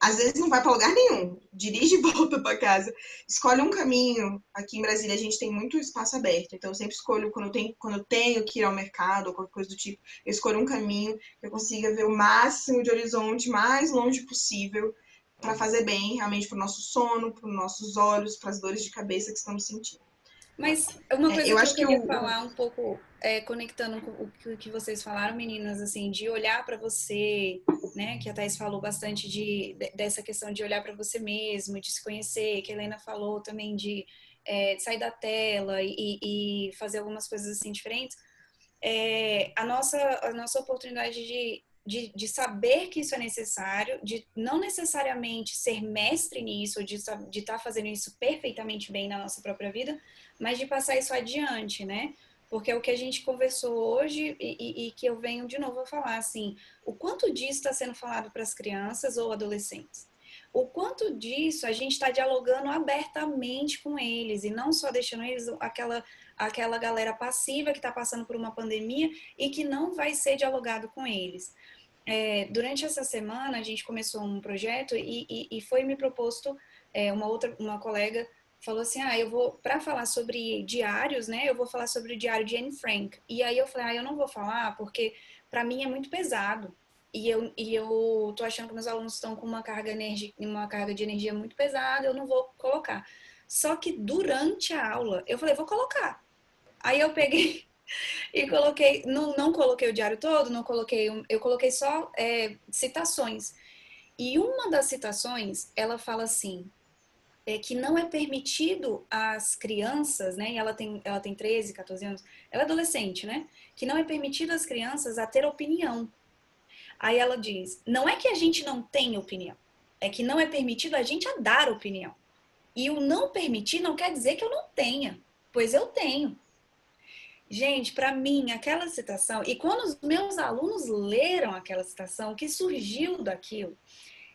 às vezes não vai para lugar nenhum, dirige e volta para casa. Escolhe um caminho. Aqui em Brasília a gente tem muito espaço aberto, então eu sempre escolho quando eu tenho, quando eu tenho que ir ao mercado ou qualquer coisa do tipo, eu escolho um caminho que eu consiga ver o máximo de horizonte mais longe possível para fazer bem realmente para o nosso sono, para os nossos olhos, para as dores de cabeça que estamos sentindo. Mas uma coisa é, eu que eu queria que eu... falar um pouco, é, conectando com o que vocês falaram, meninas, assim, de olhar para você, né? Que a Thais falou bastante de, dessa questão de olhar para você mesmo, de se conhecer, que a Helena falou também de, é, de sair da tela e, e, fazer algumas coisas assim diferentes. É, a, nossa, a nossa oportunidade de, de, de, saber que isso é necessário, de não necessariamente ser mestre nisso, de estar tá fazendo isso perfeitamente bem na nossa própria vida, mas de passar isso adiante, né? Porque é o que a gente conversou hoje e, e, e que eu venho de novo a falar, assim, o quanto disso está sendo falado para as crianças ou adolescentes? O quanto disso a gente está dialogando abertamente com eles e não só deixando eles aquela, aquela galera passiva que está passando por uma pandemia e que não vai ser dialogado com eles. É, durante essa semana a gente começou um projeto e, e, e foi me proposto é, uma outra uma colega falou assim: "Ah, eu vou para falar sobre diários, né? Eu vou falar sobre o diário de Anne Frank". E aí eu falei: "Ah, eu não vou falar porque para mim é muito pesado". E eu e eu tô achando que meus alunos estão com uma carga energia, uma carga de energia muito pesada, eu não vou colocar. Só que durante a aula, eu falei: "Vou colocar". Aí eu peguei e coloquei, não, não coloquei o diário todo, não coloquei, eu coloquei só é, citações. E uma das citações, ela fala assim: é, que não é permitido às crianças, né? E ela tem, ela tem 13, 14 anos, ela é adolescente, né? Que não é permitido às crianças a ter opinião. Aí ela diz: não é que a gente não tem opinião, é que não é permitido a gente a dar opinião. E o não permitir não quer dizer que eu não tenha, pois eu tenho. Gente, para mim, aquela citação, e quando os meus alunos leram aquela citação, o que surgiu daquilo?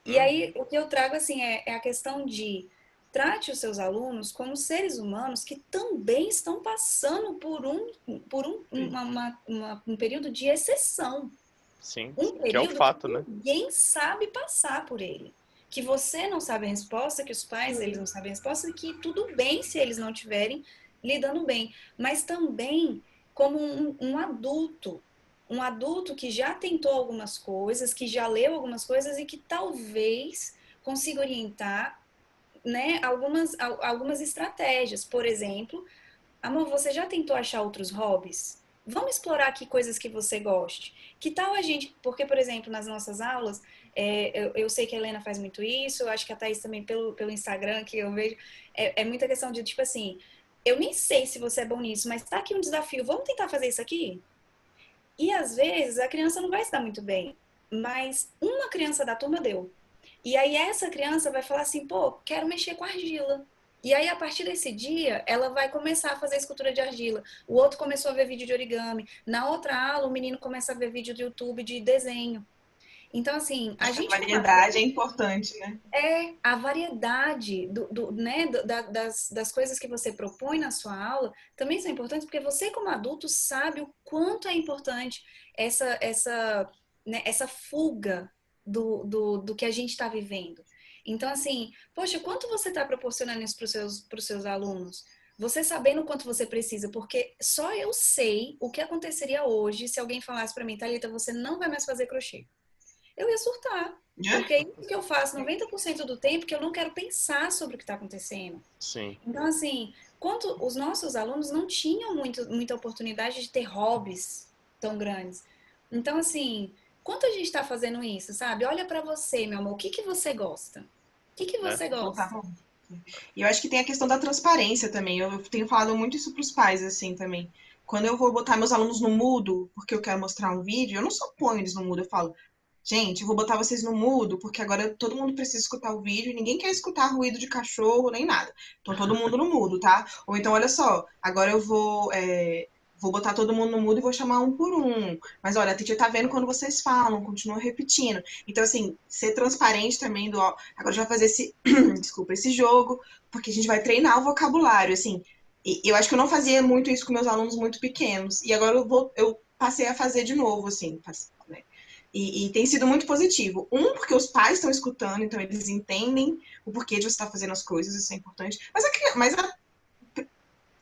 E aí, o que eu trago, assim, é, é a questão de Trate os seus alunos como seres humanos que também estão passando por um, por um, uma, uma, uma, um período de exceção. Sim, um que é o fato, que né? Ninguém sabe passar por ele. Que você não sabe a resposta, que os pais eles não sabem a resposta, e que tudo bem se eles não tiverem lidando bem. Mas também como um, um adulto, um adulto que já tentou algumas coisas, que já leu algumas coisas e que talvez consiga orientar né, algumas, algumas estratégias. Por exemplo, amor, você já tentou achar outros hobbies? Vamos explorar aqui coisas que você goste. Que tal a gente. Porque, por exemplo, nas nossas aulas, é, eu, eu, sei que a Helena faz muito isso, acho que a Thaís também pelo, pelo Instagram, que eu vejo. É, é muita questão de, tipo assim, eu nem sei se você é bom nisso, mas tá aqui um desafio, vamos tentar fazer isso aqui? E às vezes a criança não vai se dar muito bem, mas uma criança da turma deu. E aí essa criança vai falar assim, pô, quero mexer com argila. E aí, a partir desse dia, ela vai começar a fazer escultura de argila. O outro começou a ver vídeo de origami. Na outra aula, o menino começa a ver vídeo do YouTube de desenho. Então, assim, a, gente. A variedade é importante, né? É, a variedade do, do né, da, das, das coisas que você propõe na sua aula também são importantes, porque você, como adulto, sabe o quanto é importante essa, essa, né, essa fuga do, do, do que a gente está vivendo. Então, assim, poxa, quanto você está proporcionando isso para os seus, seus alunos? Você sabendo quanto você precisa, porque só eu sei o que aconteceria hoje se alguém falasse para mim, Thalita, você não vai mais fazer crochê. Eu ia surtar. É? Porque é isso que eu faço 90% do tempo que eu não quero pensar sobre o que está acontecendo. Sim. Então, assim, quanto os nossos alunos não tinham muito, muita oportunidade de ter hobbies tão grandes. Então, assim, Quanto a gente está fazendo isso, sabe? Olha para você, meu amor, o que, que você gosta? O que, que você é. gosta? E eu acho que tem a questão da transparência também. Eu tenho falado muito isso para os pais, assim, também. Quando eu vou botar meus alunos no mudo, porque eu quero mostrar um vídeo, eu não só ponho eles no mudo, eu falo, gente, eu vou botar vocês no mudo, porque agora todo mundo precisa escutar o vídeo e ninguém quer escutar ruído de cachorro nem nada. Então todo mundo no mudo, tá? Ou então, olha só, agora eu vou. É, vou botar todo mundo no mudo e vou chamar um por um. Mas olha, a teacher tá vendo quando vocês falam, continua repetindo. Então, assim, ser transparente também do. Agora a gente vai fazer esse. Desculpa, esse jogo, porque a gente vai treinar o vocabulário, assim. E eu acho que eu não fazia muito isso com meus alunos muito pequenos. E agora eu, vou, eu passei a fazer de novo, assim. Né? E, e, tem sido muito positivo. Um, porque os pais estão escutando, então eles entendem o porquê de você estar tá fazendo as coisas, isso é importante. Mas, a, mas a,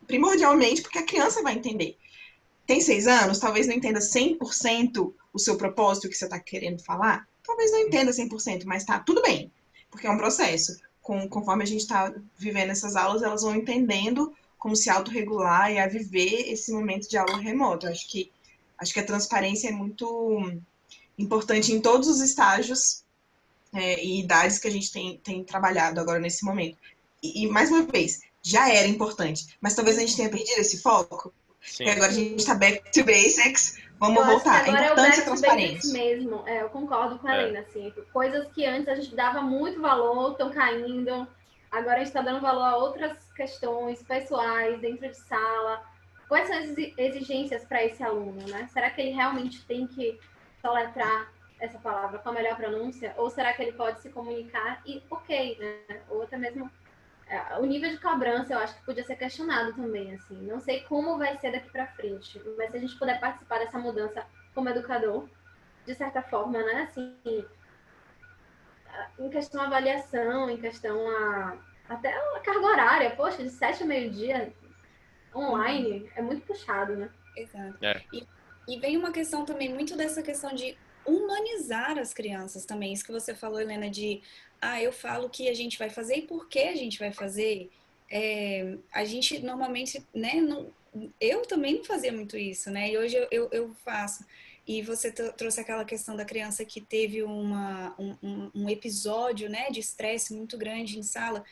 primordialmente porque a criança vai entender. Tem seis anos, talvez não entenda 100% o seu propósito, o que você está querendo falar. Talvez não entenda 100%, mas tá tudo bem, porque é um processo. Com, conforme a gente está vivendo essas aulas, elas vão entendendo como se autorregular e a viver esse momento de aula remoto. Acho que, acho que a transparência é muito importante em todos os estágios é, e idades que a gente tem, tem trabalhado agora nesse momento. E, e, mais uma vez, já era importante, mas talvez a gente tenha perdido esse foco. Sim. E agora a gente está back to basics, vamos eu voltar. É importante é a transparência. mesmo, é, eu concordo com a é. Helena, assim, coisas que antes a gente dava muito valor, estão caindo, agora a gente está dando valor a outras questões pessoais dentro de sala. Quais são as exigências para esse aluno, né? Será que ele realmente tem que soletrar essa palavra com a melhor pronúncia? Ou será que ele pode se comunicar e ok, né? Ou até mesmo é, o nível de cobrança eu acho que podia ser questionado também, assim. Não sei como vai ser daqui para frente, mas se a gente puder participar dessa mudança como educador, de certa forma, né? Assim, em questão avaliação, em questão a até a carga horária, poxa, de sete a meio-dia online é muito puxado, né? Exato. É. E, e vem uma questão também muito dessa questão de humanizar as crianças também. Isso que você falou, Helena, de ah, eu falo que a gente vai fazer e por que a gente vai fazer. É, a gente normalmente, né, não, eu também não fazia muito isso, né? E hoje eu, eu, eu faço. E você trouxe aquela questão da criança que teve uma, um, um episódio, né, de estresse muito grande em sala.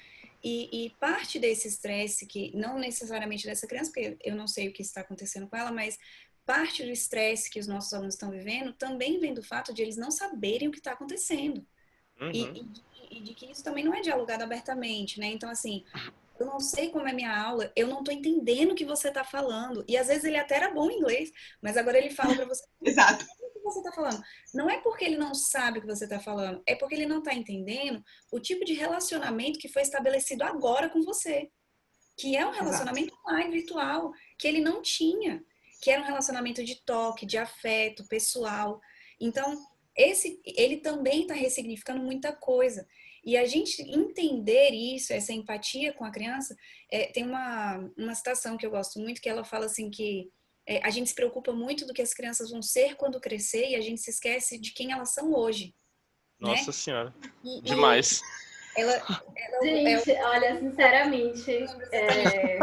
E, e, parte desse estresse, que não necessariamente dessa criança, porque eu não sei o que está acontecendo com ela, mas parte do estresse que os nossos alunos estão vivendo também vem do fato de eles não saberem o que está acontecendo. Uhum. E, e, e, de que isso também não é dialogado abertamente, né? Então, assim, eu não sei como é minha aula, eu não estou entendendo o que você está falando. E às vezes ele até era bom em inglês, mas agora ele fala para você. Exato você está falando. Não é porque ele não sabe o que você está falando, é porque ele não está entendendo o tipo de relacionamento que foi estabelecido agora com você. Que é um relacionamento Exato. online, virtual, que ele não tinha. Que era um relacionamento de toque, de afeto, pessoal. Então, esse, ele também está ressignificando muita coisa. E a gente entender isso, essa empatia com a criança, é, tem uma, uma citação que eu gosto muito, que ela fala assim que é, a gente se preocupa muito do que as crianças vão ser quando crescer e a gente se esquece de quem elas são hoje. Né? Nossa né? Senhora. E, Demais. Ela, ela, gente, ela... olha, sinceramente. É...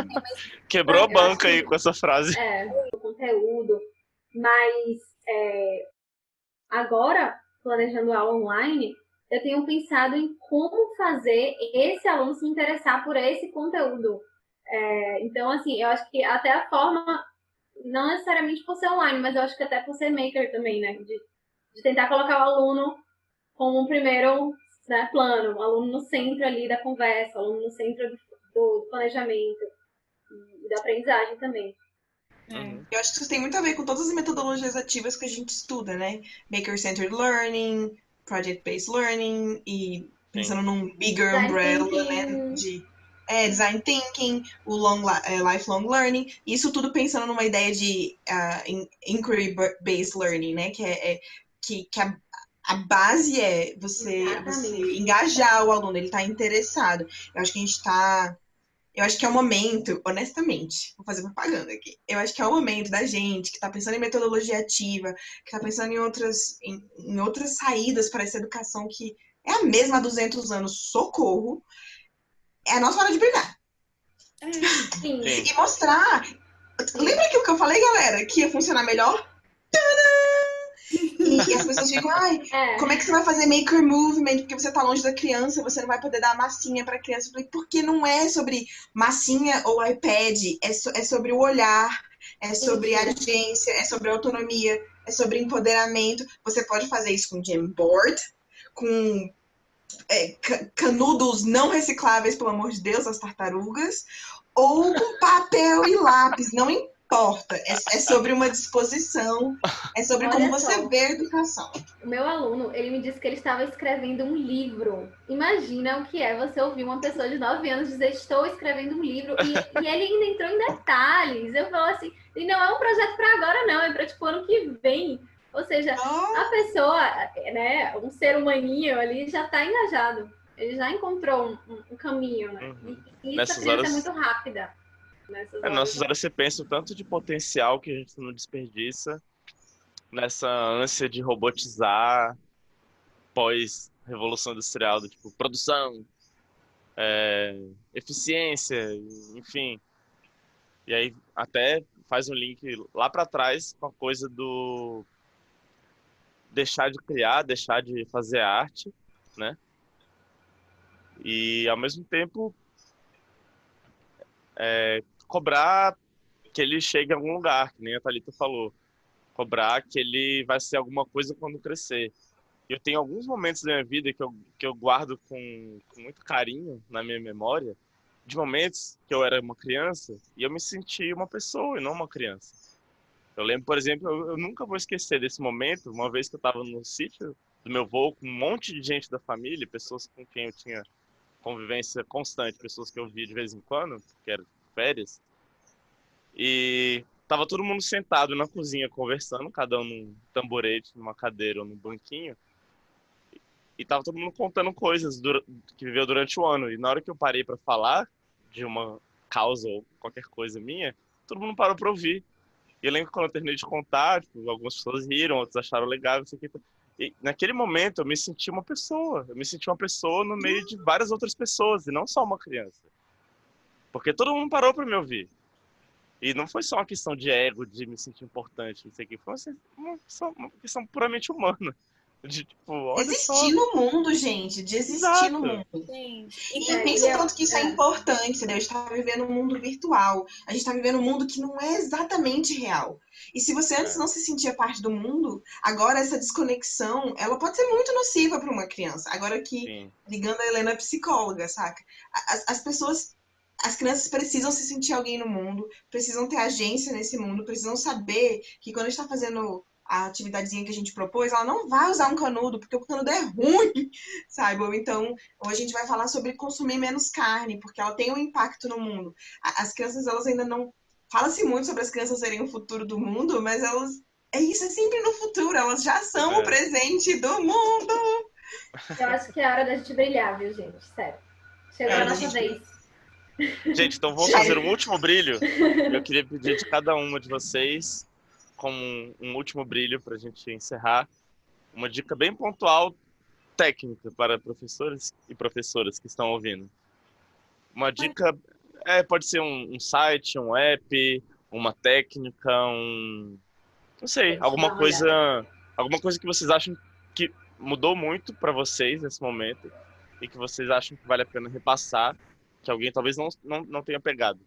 Quebrou a banca aí com essa frase. É, o conteúdo. Mas é, agora, planejando aula online, eu tenho pensado em como fazer esse aluno se interessar por esse conteúdo. É, então, assim, eu acho que até a forma não necessariamente por ser online, mas eu acho que até por ser maker também, né? De, de tentar colocar o aluno como um primeiro né, plano, o aluno no centro ali da conversa, o aluno no centro do, do planejamento e da aprendizagem também. Uhum. Eu acho que isso tem muito a ver com todas as metodologias ativas que a gente estuda, né? Maker-centered learning, project-based learning e pensando Sim. num bigger Design umbrella, né? thinking. né? De é, design thinking, o long, é, lifelong learning, isso tudo pensando numa ideia de uh, inquiry-based learning, né? Que é, é que, que a, a, base é você, você engajar o aluno, ele está interessado. Eu acho que a gente está eu acho que é o momento, honestamente, vou fazer propaganda aqui. Eu acho que é o momento da gente que está pensando em metodologia ativa, que está pensando em outras, em, em, outras saídas para essa educação que é a mesma há 200 anos, socorro, é a nossa hora de brilhar. É. E mostrar. Lembra aquilo que eu falei, galera? Que ia funcionar melhor? E, e as pessoas ficam, ai, É. como é que você vai fazer maker movement? Porque você tá longe da criança, você não vai poder dar massinha pra criança. Eu falei, porque não é sobre massinha ou iPad, é, so- é sobre o olhar, é sobre a agência, é sobre autonomia, é sobre empoderamento. Você pode fazer isso com Jamboard, com é, ca- canudos não recicláveis, pelo amor de Deus, as tartarugas, ou com papel e lápis, não importa. É, é sobre uma disposição, é sobre Olha como você só. vê a educação. O meu aluno, ele me disse que ele estava escrevendo um livro. Imagina o que é você ouvir uma pessoa de 9 anos dizer estou escrevendo um livro e, e ele ainda entrou em detalhes. Eu falo assim, e não é um projeto para agora não, é para tipo ano que vem. Ou seja, Ah, a pessoa, né, um ser humaninho ali já está engajado. Ele já encontrou um, um- um caminho, né? Uhum. E, e isso Nessas a criança horas- é muito rápida. Nessas É, nessas horas você pensa o tanto de potencial que a gente não desperdiça nessa ânsia de robotizar pós-revolução industrial, do tipo produção, é, eficiência, enfim. E aí até faz um link lá para trás com a coisa do deixar de criar, deixar de fazer arte, né? E ao mesmo tempo é, cobrar que ele chegue a algum lugar, que nem a Thalita falou. Cobrar que ele vai ser alguma coisa quando crescer. Eu tenho alguns momentos da minha vida que eu, que eu guardo com, com muito carinho na minha memória, de momentos que eu era uma criança e eu me senti uma pessoa e não uma criança. Eu lembro, por exemplo, eu, eu nunca vou esquecer desse momento, uma vez que eu estava no sítio do meu avô, com um monte de gente da família, pessoas com quem eu tinha convivência constante, pessoas que eu via de vez em quando, que eram férias. E tava todo mundo sentado na cozinha conversando, cada um num tamborete, numa cadeira ou num banquinho. E tava todo mundo contando coisas que viveu durante o ano. E na hora que eu parei para falar de uma causa ou qualquer coisa minha, todo mundo parou para ouvir. E eu lembro que quando eu terminei de contar, tipo, algumas pessoas riram, outras acharam legal. E naquele momento eu me senti uma pessoa. Eu me senti uma pessoa no meio de várias outras pessoas, e não só uma criança. Porque todo mundo parou para me ouvir. E não foi só uma questão de ego, de me sentir importante, não sei o que. Foi uma, uma, questão- uma questão puramente humana. De, tipo, olha só. Existir no mundo, gente, de existir Exato. no mundo. Gente, E É, pensa eu- tanto que isso é, é. importante, entendeu? A gente tá vivendo um mundo virtual. A gente tá vivendo um mundo que não é exatamente real. E se você antes É. não se sentia parte do mundo, agora essa desconexão, ela pode ser muito nociva para uma criança. Agora que, Sim, ligando a Helena psicóloga, saca? As, as pessoas, as crianças precisam se sentir alguém no mundo, precisam ter agência nesse mundo, precisam saber que quando a gente tá fazendo a atividadezinha que a gente propôs, ela não vai usar um canudo, porque o canudo é ruim, sabe? Ou então, ou a gente vai falar sobre consumir menos carne, porque ela tem um impacto no mundo. A- As crianças, elas ainda não. Fala-se muito sobre as crianças serem o futuro do mundo, mas elas. É isso, é sempre no futuro, elas já são É. o presente do mundo. Eu acho que é hora da gente brilhar, viu, gente? Sério. Chegou É, a da nossa gente- vez. Gente, então vamos fazer um último brilho. Eu queria pedir de cada uma de vocês, como um, um último brilho para a gente encerrar, uma dica bem pontual, técnica para professores e professoras que estão ouvindo. Uma dica, é, pode ser um, um site, um app, uma técnica, um, não sei, alguma uma coisa, alguma coisa que vocês acham que mudou muito para vocês nesse momento e que vocês acham que vale a pena repassar, que alguém talvez não, não, não tenha pegado.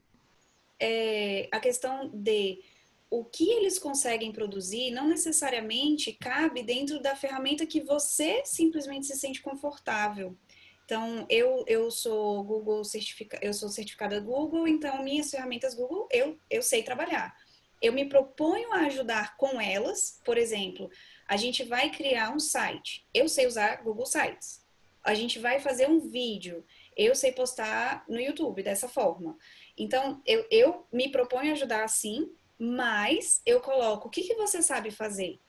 é, a questão de o que eles conseguem produzir não necessariamente cabe dentro da ferramenta que você simplesmente se sente confortável. Então, eu, eu sou Google certifica, eu sou certificada Google, então minhas ferramentas Google eu, eu sei trabalhar. Eu me proponho a ajudar com elas, por exemplo, a gente vai criar um site. Eu sei usar Google Sites. A gente vai fazer um vídeo. Eu sei postar no YouTube dessa forma. Então, eu, eu me proponho ajudar assim, mas eu coloco o que, que você sabe fazer.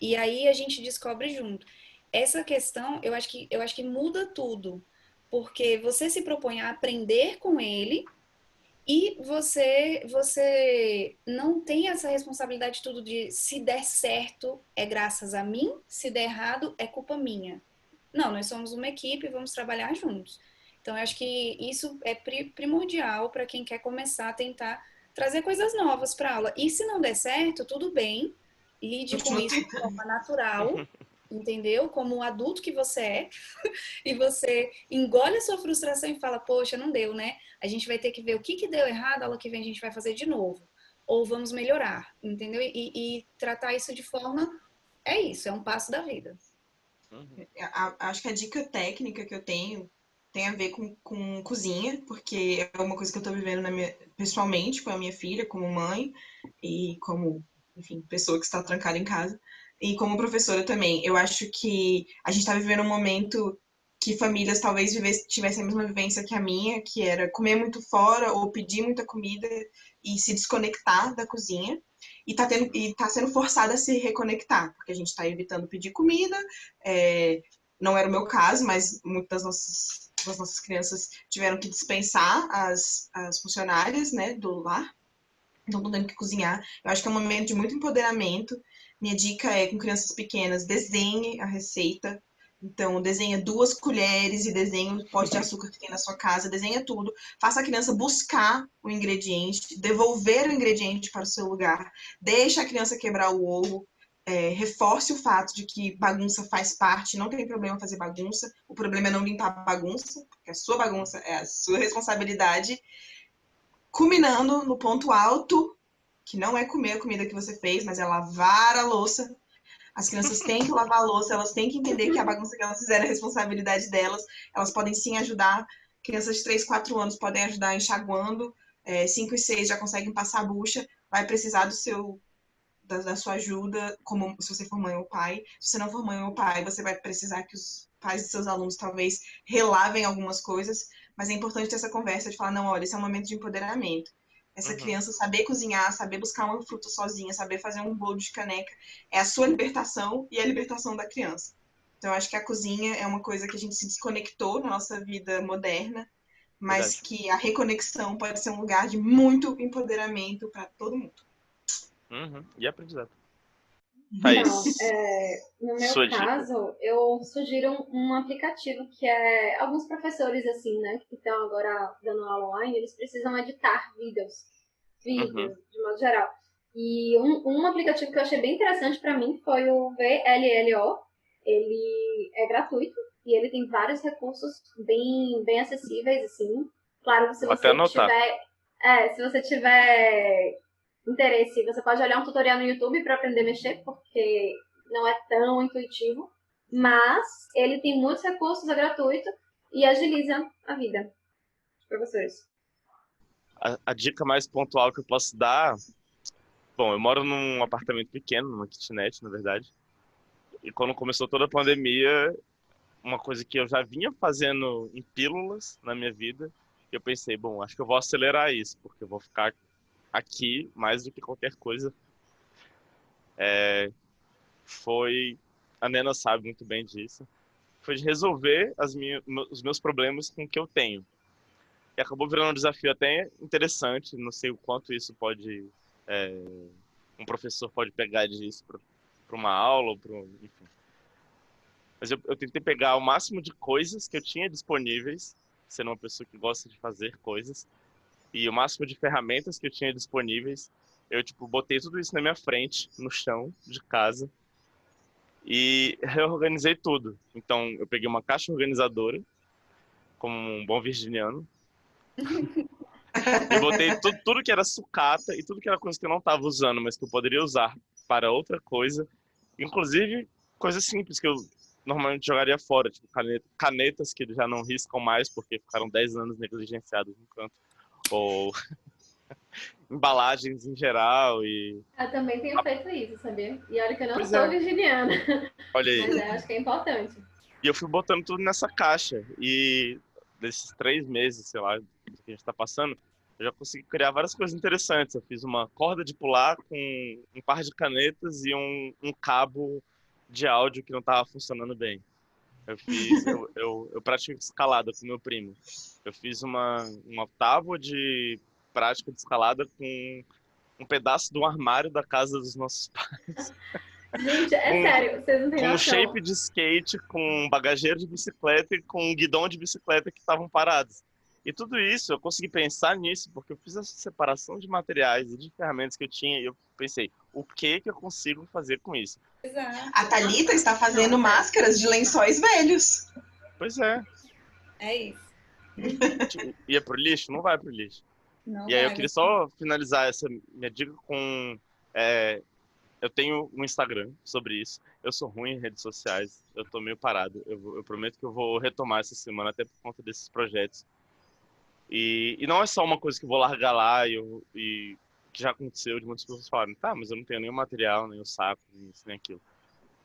E aí a gente descobre junto. Essa questão, eu acho que, eu acho que muda tudo. Porque você se propõe a aprender com ele e você, você não tem essa responsabilidade tudo de se der certo é graças a mim, se der errado é culpa minha. Não, nós somos uma equipe vamos trabalhar juntos. Então, eu acho que isso é pri- primordial para quem quer começar a tentar trazer coisas novas para aula. E se não der certo, tudo bem. lide com isso de forma natural, entendeu? Como um adulto que você é, e você engole a sua frustração e fala, poxa, não deu, né? A gente vai ter que ver o que, que deu errado, a aula que vem a gente vai fazer de novo. Ou vamos melhorar, entendeu? E, e tratar isso de forma. É isso, é um passo da vida. Uhum. Acho que a dica técnica que eu tenho tem a ver com, com cozinha, porque é uma coisa que eu estou vivendo minha, pessoalmente com a minha filha, como mãe e como, enfim, pessoa que está trancada em casa. E como professora também. Eu acho que a gente está vivendo um momento que famílias talvez tivessem a mesma vivência que a minha, que era comer muito fora ou pedir muita comida e se desconectar da cozinha. E está tá sendo forçada a se reconectar, porque a gente está evitando pedir comida. É, não era o meu caso, mas muitas das nossas as nossas crianças tiveram que dispensar as, as funcionárias né, do lar, então estão tendo que cozinhar. Eu acho que é um momento de muito empoderamento. Minha dica é, com crianças pequenas, desenhe a receita. Então, desenha duas colheres e desenha o pote de açúcar que tem na sua casa, desenha tudo. Faça a criança buscar o ingrediente, devolver o ingrediente para o seu lugar. Deixa a criança quebrar o ovo é, reforce o fato de que bagunça faz parte, não tem problema fazer bagunça, o problema é não limpar a bagunça, porque a sua bagunça é a sua responsabilidade, culminando no ponto alto, que não é comer a comida que você fez, mas é lavar a louça. As crianças têm que lavar a louça, elas têm que entender que a bagunça que elas fizeram é responsabilidade delas, elas podem sim ajudar. Crianças de 3, 4 anos podem ajudar enxaguando, é, 5 e 6 já conseguem passar a bucha, vai precisar do seu da, da, sua ajuda, como se você for mãe ou pai. Se você não for mãe ou pai, você vai precisar que os pais de seus alunos talvez relavem algumas coisas, mas é importante ter essa conversa de falar, não, olha, esse é um momento de empoderamento. Essa uhum. criança saber cozinhar, saber buscar uma fruta sozinha, saber fazer um bolo de caneca, é a sua libertação e a libertação da criança. Então, eu acho que a cozinha é uma coisa que a gente se desconectou na nossa vida moderna, mas Verdade. que a reconexão pode ser um lugar de muito empoderamento para todo mundo. Uhum. E aprendizado. Então, é, no meu caso, eu sugiro um, aplicativo que é alguns professores assim, né, que estão agora dando aula online, eles precisam editar vídeos, vídeos uhum. de modo geral. E um, um aplicativo que eu achei bem interessante para mim foi o VLLO. Ele é gratuito e ele tem vários recursos bem, bem acessíveis assim. Claro, se você tiver, é, se você tiver interesse, você pode olhar um tutorial no YouTube para aprender a mexer, porque não é tão intuitivo, mas ele tem muitos recursos, é gratuito e agiliza a vida para vocês. A, a, dica mais pontual que eu posso dar, bom, eu moro num apartamento pequeno, numa kitnet, na verdade, e quando começou toda a pandemia, uma coisa que eu já vinha fazendo em pílulas na minha vida, eu pensei, bom, acho que eu vou acelerar isso, porque eu vou ficar aqui mais do que qualquer coisa. É, foi, a Nena sabe muito bem disso, foi de resolver as minhas, os meus problemas com o que eu tenho. E acabou virando um desafio até interessante, não sei o quanto isso pode, é, um professor pode pegar disso para uma aula, para enfim. Mas eu, eu tentei pegar o máximo de coisas que eu tinha disponíveis, sendo uma pessoa que gosta de fazer coisas, e o máximo de ferramentas que eu tinha disponíveis, eu tipo botei tudo isso na minha frente, no chão de casa e reorganizei tudo. Então, eu peguei uma caixa organizadora como um bom virginiano. e botei tudo, tudo que era sucata e tudo que era coisa que eu não estava usando, mas que eu poderia usar para outra coisa, inclusive coisas simples que eu normalmente jogaria fora, tipo caneta, canetas que já não riscam mais porque ficaram 10 anos negligenciadas no canto ou embalagens em geral e eu também tenho feito isso sabia? E olha que eu não pois sou é. virginiana. Olha aí. Mas eu acho que é importante. E eu fui botando tudo nessa caixa. E desses três meses sei lá que a gente está passando eu já consegui criar várias coisas interessantes. Eu fiz uma corda de pular com um par de canetas e um, um cabo de áudio que não estava funcionando bem eu fiz, eu, eu, eu pratico escalada com meu primo. Eu fiz uma, uma tábua de prática de escalada com um pedaço do armário da casa dos nossos pais. Gente, é com, sério, vocês não têm Com um shape de skate, com bagageiro de bicicleta e com um guidão de bicicleta que estavam parados. E tudo isso, eu consegui pensar nisso, porque eu fiz essa separação de materiais e de ferramentas que eu tinha, e eu pensei, o que que eu consigo fazer com isso? Exato. A Thalita está fazendo máscaras de lençóis velhos. Pois é, É isso. tipo, ia pro lixo? Não vai pro lixo. Não E aí eu queria só finalizar essa minha dica com. é, eu tenho um Instagram sobre isso. Eu sou ruim em redes sociais. Eu tô meio parado. Eu, eu prometo que eu vou retomar essa semana, até por conta desses projetos. E, e não é só uma coisa que eu vou largar lá e, eu, e que já aconteceu de muitas pessoas falarem, tá, mas eu não tenho nenhum material, nem o saco, nem isso, nem aquilo.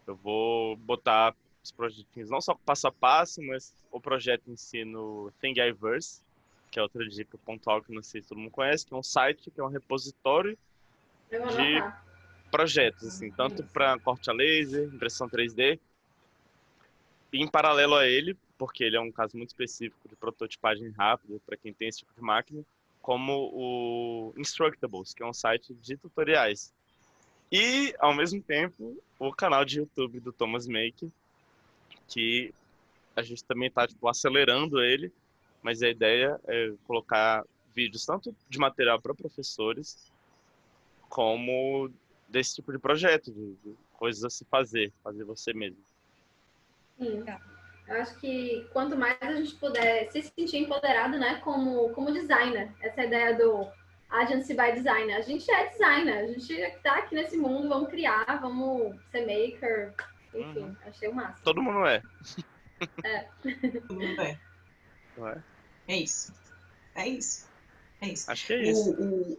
Eu vou botar os projetinhos, não só passo a passo, mas o projeto em si no Thingiverse, que é outra dica pontual que não sei se todo mundo conhece, que é um site, que é um repositório de- projetos, assim, tanto para corte a laser, impressão 3D, e em paralelo a ele, porque ele é um caso muito específico de prototipagem rápida para quem tem esse tipo de máquina, como o Instructables, que é um site de tutoriais. E, ao mesmo tempo, o canal de YouTube do Thomas Make, que a gente também está tipo, acelerando ele, mas a ideia é colocar vídeos tanto de material para professores, como desse tipo de projeto, de, de coisas a se fazer, fazer você mesmo. Sim. Eu acho que quanto mais a gente puder se sentir empoderado, né, como, como designer, essa ideia do agency by designer. A gente é designer, a gente tá aqui nesse mundo, vamos criar, vamos ser maker, enfim, Uhum. achei o máximo. Todo mundo é, Todo mundo é. é? É isso. É isso. É isso. Acho que é isso. O- o-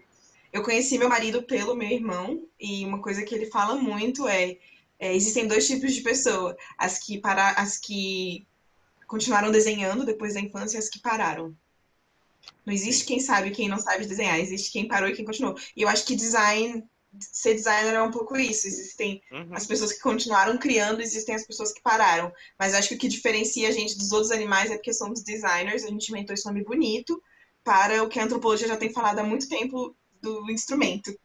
Eu conheci meu marido pelo meu irmão, e uma coisa que ele fala muito é, é, existem dois tipos de pessoa, as que para, as que continuaram desenhando depois da infância e as que pararam. Não existe quem sabe e quem não sabe desenhar, existe quem parou e quem continuou. E eu acho que design, ser designer é um pouco isso. Existem Uhum. as pessoas que continuaram criando, existem as pessoas que pararam. Mas acho que o que diferencia a gente dos outros animais é porque somos designers, a gente inventou esse nome bonito para o que a antropologia já tem falado há muito tempo do instrumento.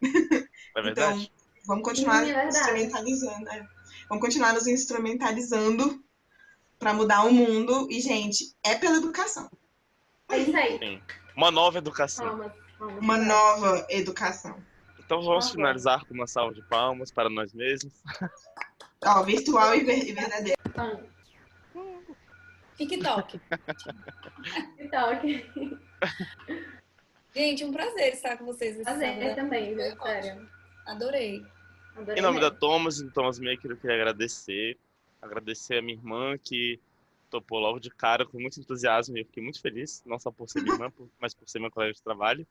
É verdade. Então, vamos continuar Sim, é instrumentalizando. é. Vamos continuar nos instrumentalizando para mudar o mundo. E, gente, é pela educação. É isso aí. Sim. Uma nova educação. Palmas, palmas. Uma nova educação. Então vamos finalizar com uma salva de palmas para nós mesmos. Ó, virtual e ver- e verdadeira. Palmas. TikTok. Então, ok. Gente, um prazer estar com vocês Prazer sábado. também, viu? Sério. Adorei. Adorei Em nome da. Thomas do Thomas Maker, eu queria agradecer. Agradecer a minha irmã que topou logo de cara com muito entusiasmo e eu fiquei muito feliz, não só por ser minha irmã, por- mas por ser meu colega de trabalho.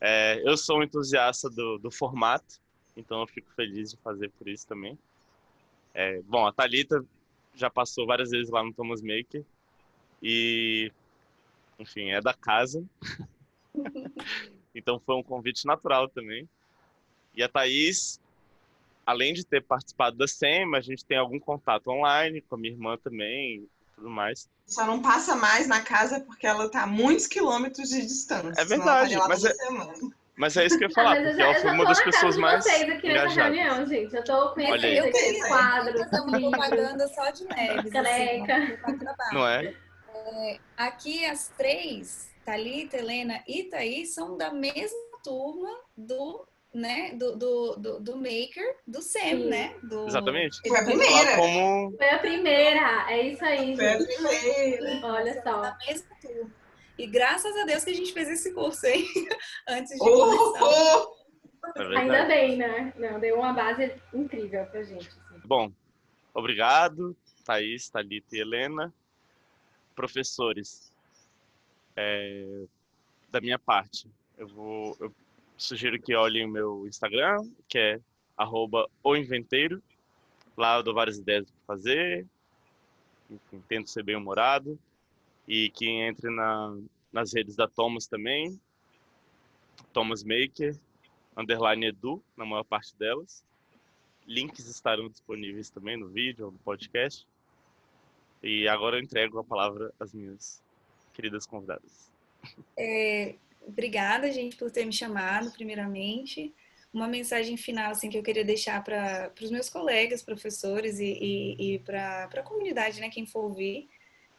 É, eu sou um entusiasta do, do formato, então eu fico feliz de fazer por isso também. É, bom, a Thalita já passou várias vezes lá no Thomas Maker e, enfim, é da casa. então foi um convite natural também. E a Thaís, além de ter participado da SEM, a gente tem algum contato online com a minha irmã também e tudo mais. Só não passa mais na casa porque ela tá a muitos quilômetros de distância. É verdade, lá mas é-. Mas é isso que eu ia falar, eu porque já, ela eu foi já uma tô das pessoas mais vocês aqui nessa engajadas. reunião, gente. Eu tô com Olha aí. esses Eu quadros, livros. propaganda só de neves. Caneca. Assim, trabalho. Não é? Aqui as três, Thalita, Helena e Thaís, são da mesma turma do, né, do, do, do, do Maker, do SEM, Sim. né? Do... Exatamente. Foi a primeira. como Foi a primeira, é isso aí, Foi a primeira. Olha só. Mesma turma. E graças a Deus que a gente fez esse curso aí, antes de Oh, começar. oh. é Ainda bem, né? Não, deu uma base incrível pra gente. assim. Bom, obrigado, Thaís, Thalita e Helena. Professores, é, da minha parte, eu vou eu sugiro que olhem o meu Instagram, que é arroba. Lá eu dou várias ideias que fazer, enfim, tento ser bem humorado. E que entre na, nas redes da Thomas também, Thomas Maker, underline Edu, na maior parte delas. Links estarão disponíveis também no vídeo ou no podcast. E agora eu entrego a palavra às minhas queridas convidadas. É, obrigada, gente, por ter me chamado, primeiramente. Uma mensagem final assim, que eu queria deixar para os meus colegas, professores e, e, e para a comunidade, né, quem for ouvir.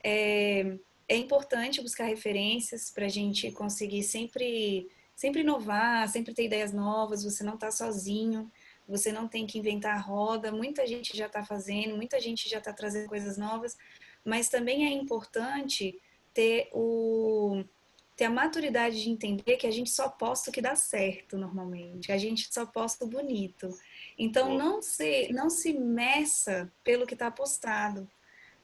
É, é importante buscar referências para a gente conseguir sempre, sempre inovar, sempre ter ideias novas. Você não está sozinho, você não tem que inventar a roda. Muita gente já está fazendo, muita gente já está trazendo coisas novas, mas também é importante ter o ter a maturidade de entender que a gente só posta o que dá certo normalmente, a gente só posta o bonito. Então não se não se meça pelo que está postado,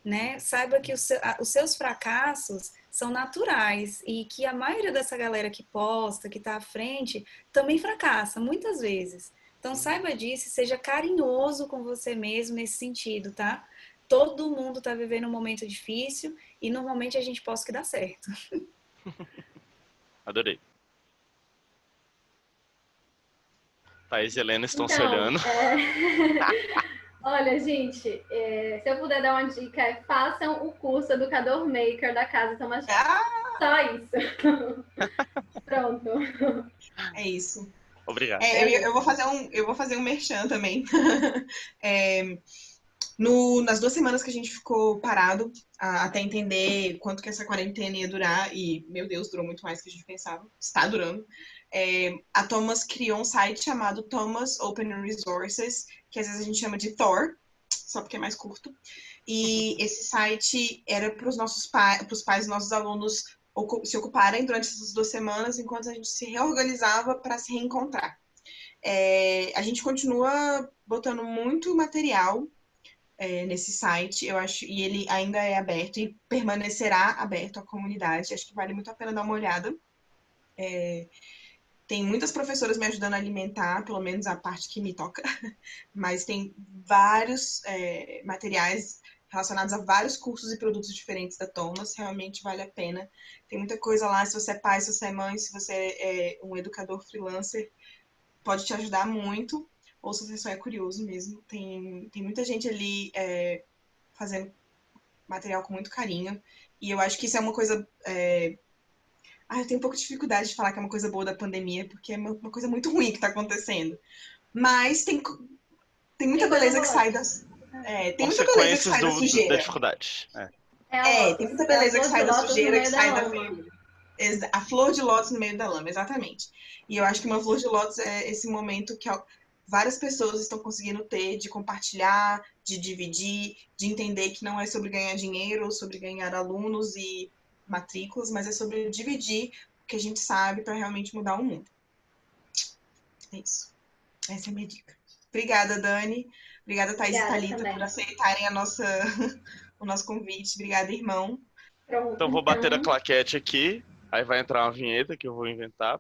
né? Saiba que os seus fracassos são naturais e que a maioria dessa galera que posta, que está à frente, também fracassa muitas vezes. Então saiba disso, e seja carinhoso com você mesmo nesse sentido, tá? Todo mundo está vivendo um momento difícil e normalmente a gente posta que dá certo. Adorei. Thaís e Helena estão então, se olhando. É... Olha, gente, é... se eu puder dar uma dica, é façam o curso Educador Maker da Casa Thomas ah! Só isso. Pronto. É isso. Obrigado. É, eu, eu, vou fazer um, eu vou fazer um merchan também. é, no, nas duas semanas que a gente ficou parado, a, até entender quanto que essa quarentena ia durar, e, meu Deus, durou muito mais do que a gente pensava, está durando, é, a Thomas criou um site chamado Thomas Open Resources, que às vezes a gente chama de Thor, só porque é mais curto. E esse site era para os nossos os pais dos nossos alunos se ocuparem durante essas duas semanas, enquanto a gente se reorganizava para se reencontrar. É, a gente continua botando muito material é, nesse site, eu acho, e ele ainda é aberto e permanecerá aberto à comunidade. Acho que vale muito a pena dar uma olhada. É, tem muitas professoras me ajudando a alimentar, pelo menos a parte que me toca, mas tem vários é, materiais relacionados a vários cursos e produtos diferentes da Thomas, realmente vale a pena. Tem muita coisa lá, se você é pai, se você é mãe, se você é um educador freelancer, pode te ajudar muito ou se você só é curioso mesmo. Tem, tem muita gente ali é, fazendo material com muito carinho. E eu acho que isso é uma coisa. É... Ah, eu tenho um pouco de dificuldade de falar que é uma coisa boa da pandemia, porque é uma, uma coisa muito ruim que está acontecendo. Mas tem, tem muita beleza que sai das. É, tem muita beleza que sai do, da sujeira. Da dificuldade. É. É, tem muita beleza que sai da sujeira, que sai da lama. A flor de lótus no meio da lama, exatamente. E eu acho que uma flor de lótus é esse momento que várias pessoas estão conseguindo ter de compartilhar, de dividir, de entender que não é sobre ganhar dinheiro ou sobre ganhar alunos e matrículas, mas é sobre dividir o que a gente sabe para realmente mudar o mundo. É isso. Essa é a minha dica. Obrigada, Dani. Obrigada, Thais Obrigada, e Thalita, por aceitarem a nossa, o nosso convite. Obrigada, irmão. Pronto, então vou bater então... a claquete aqui. Aí vai entrar uma vinheta que eu vou inventar.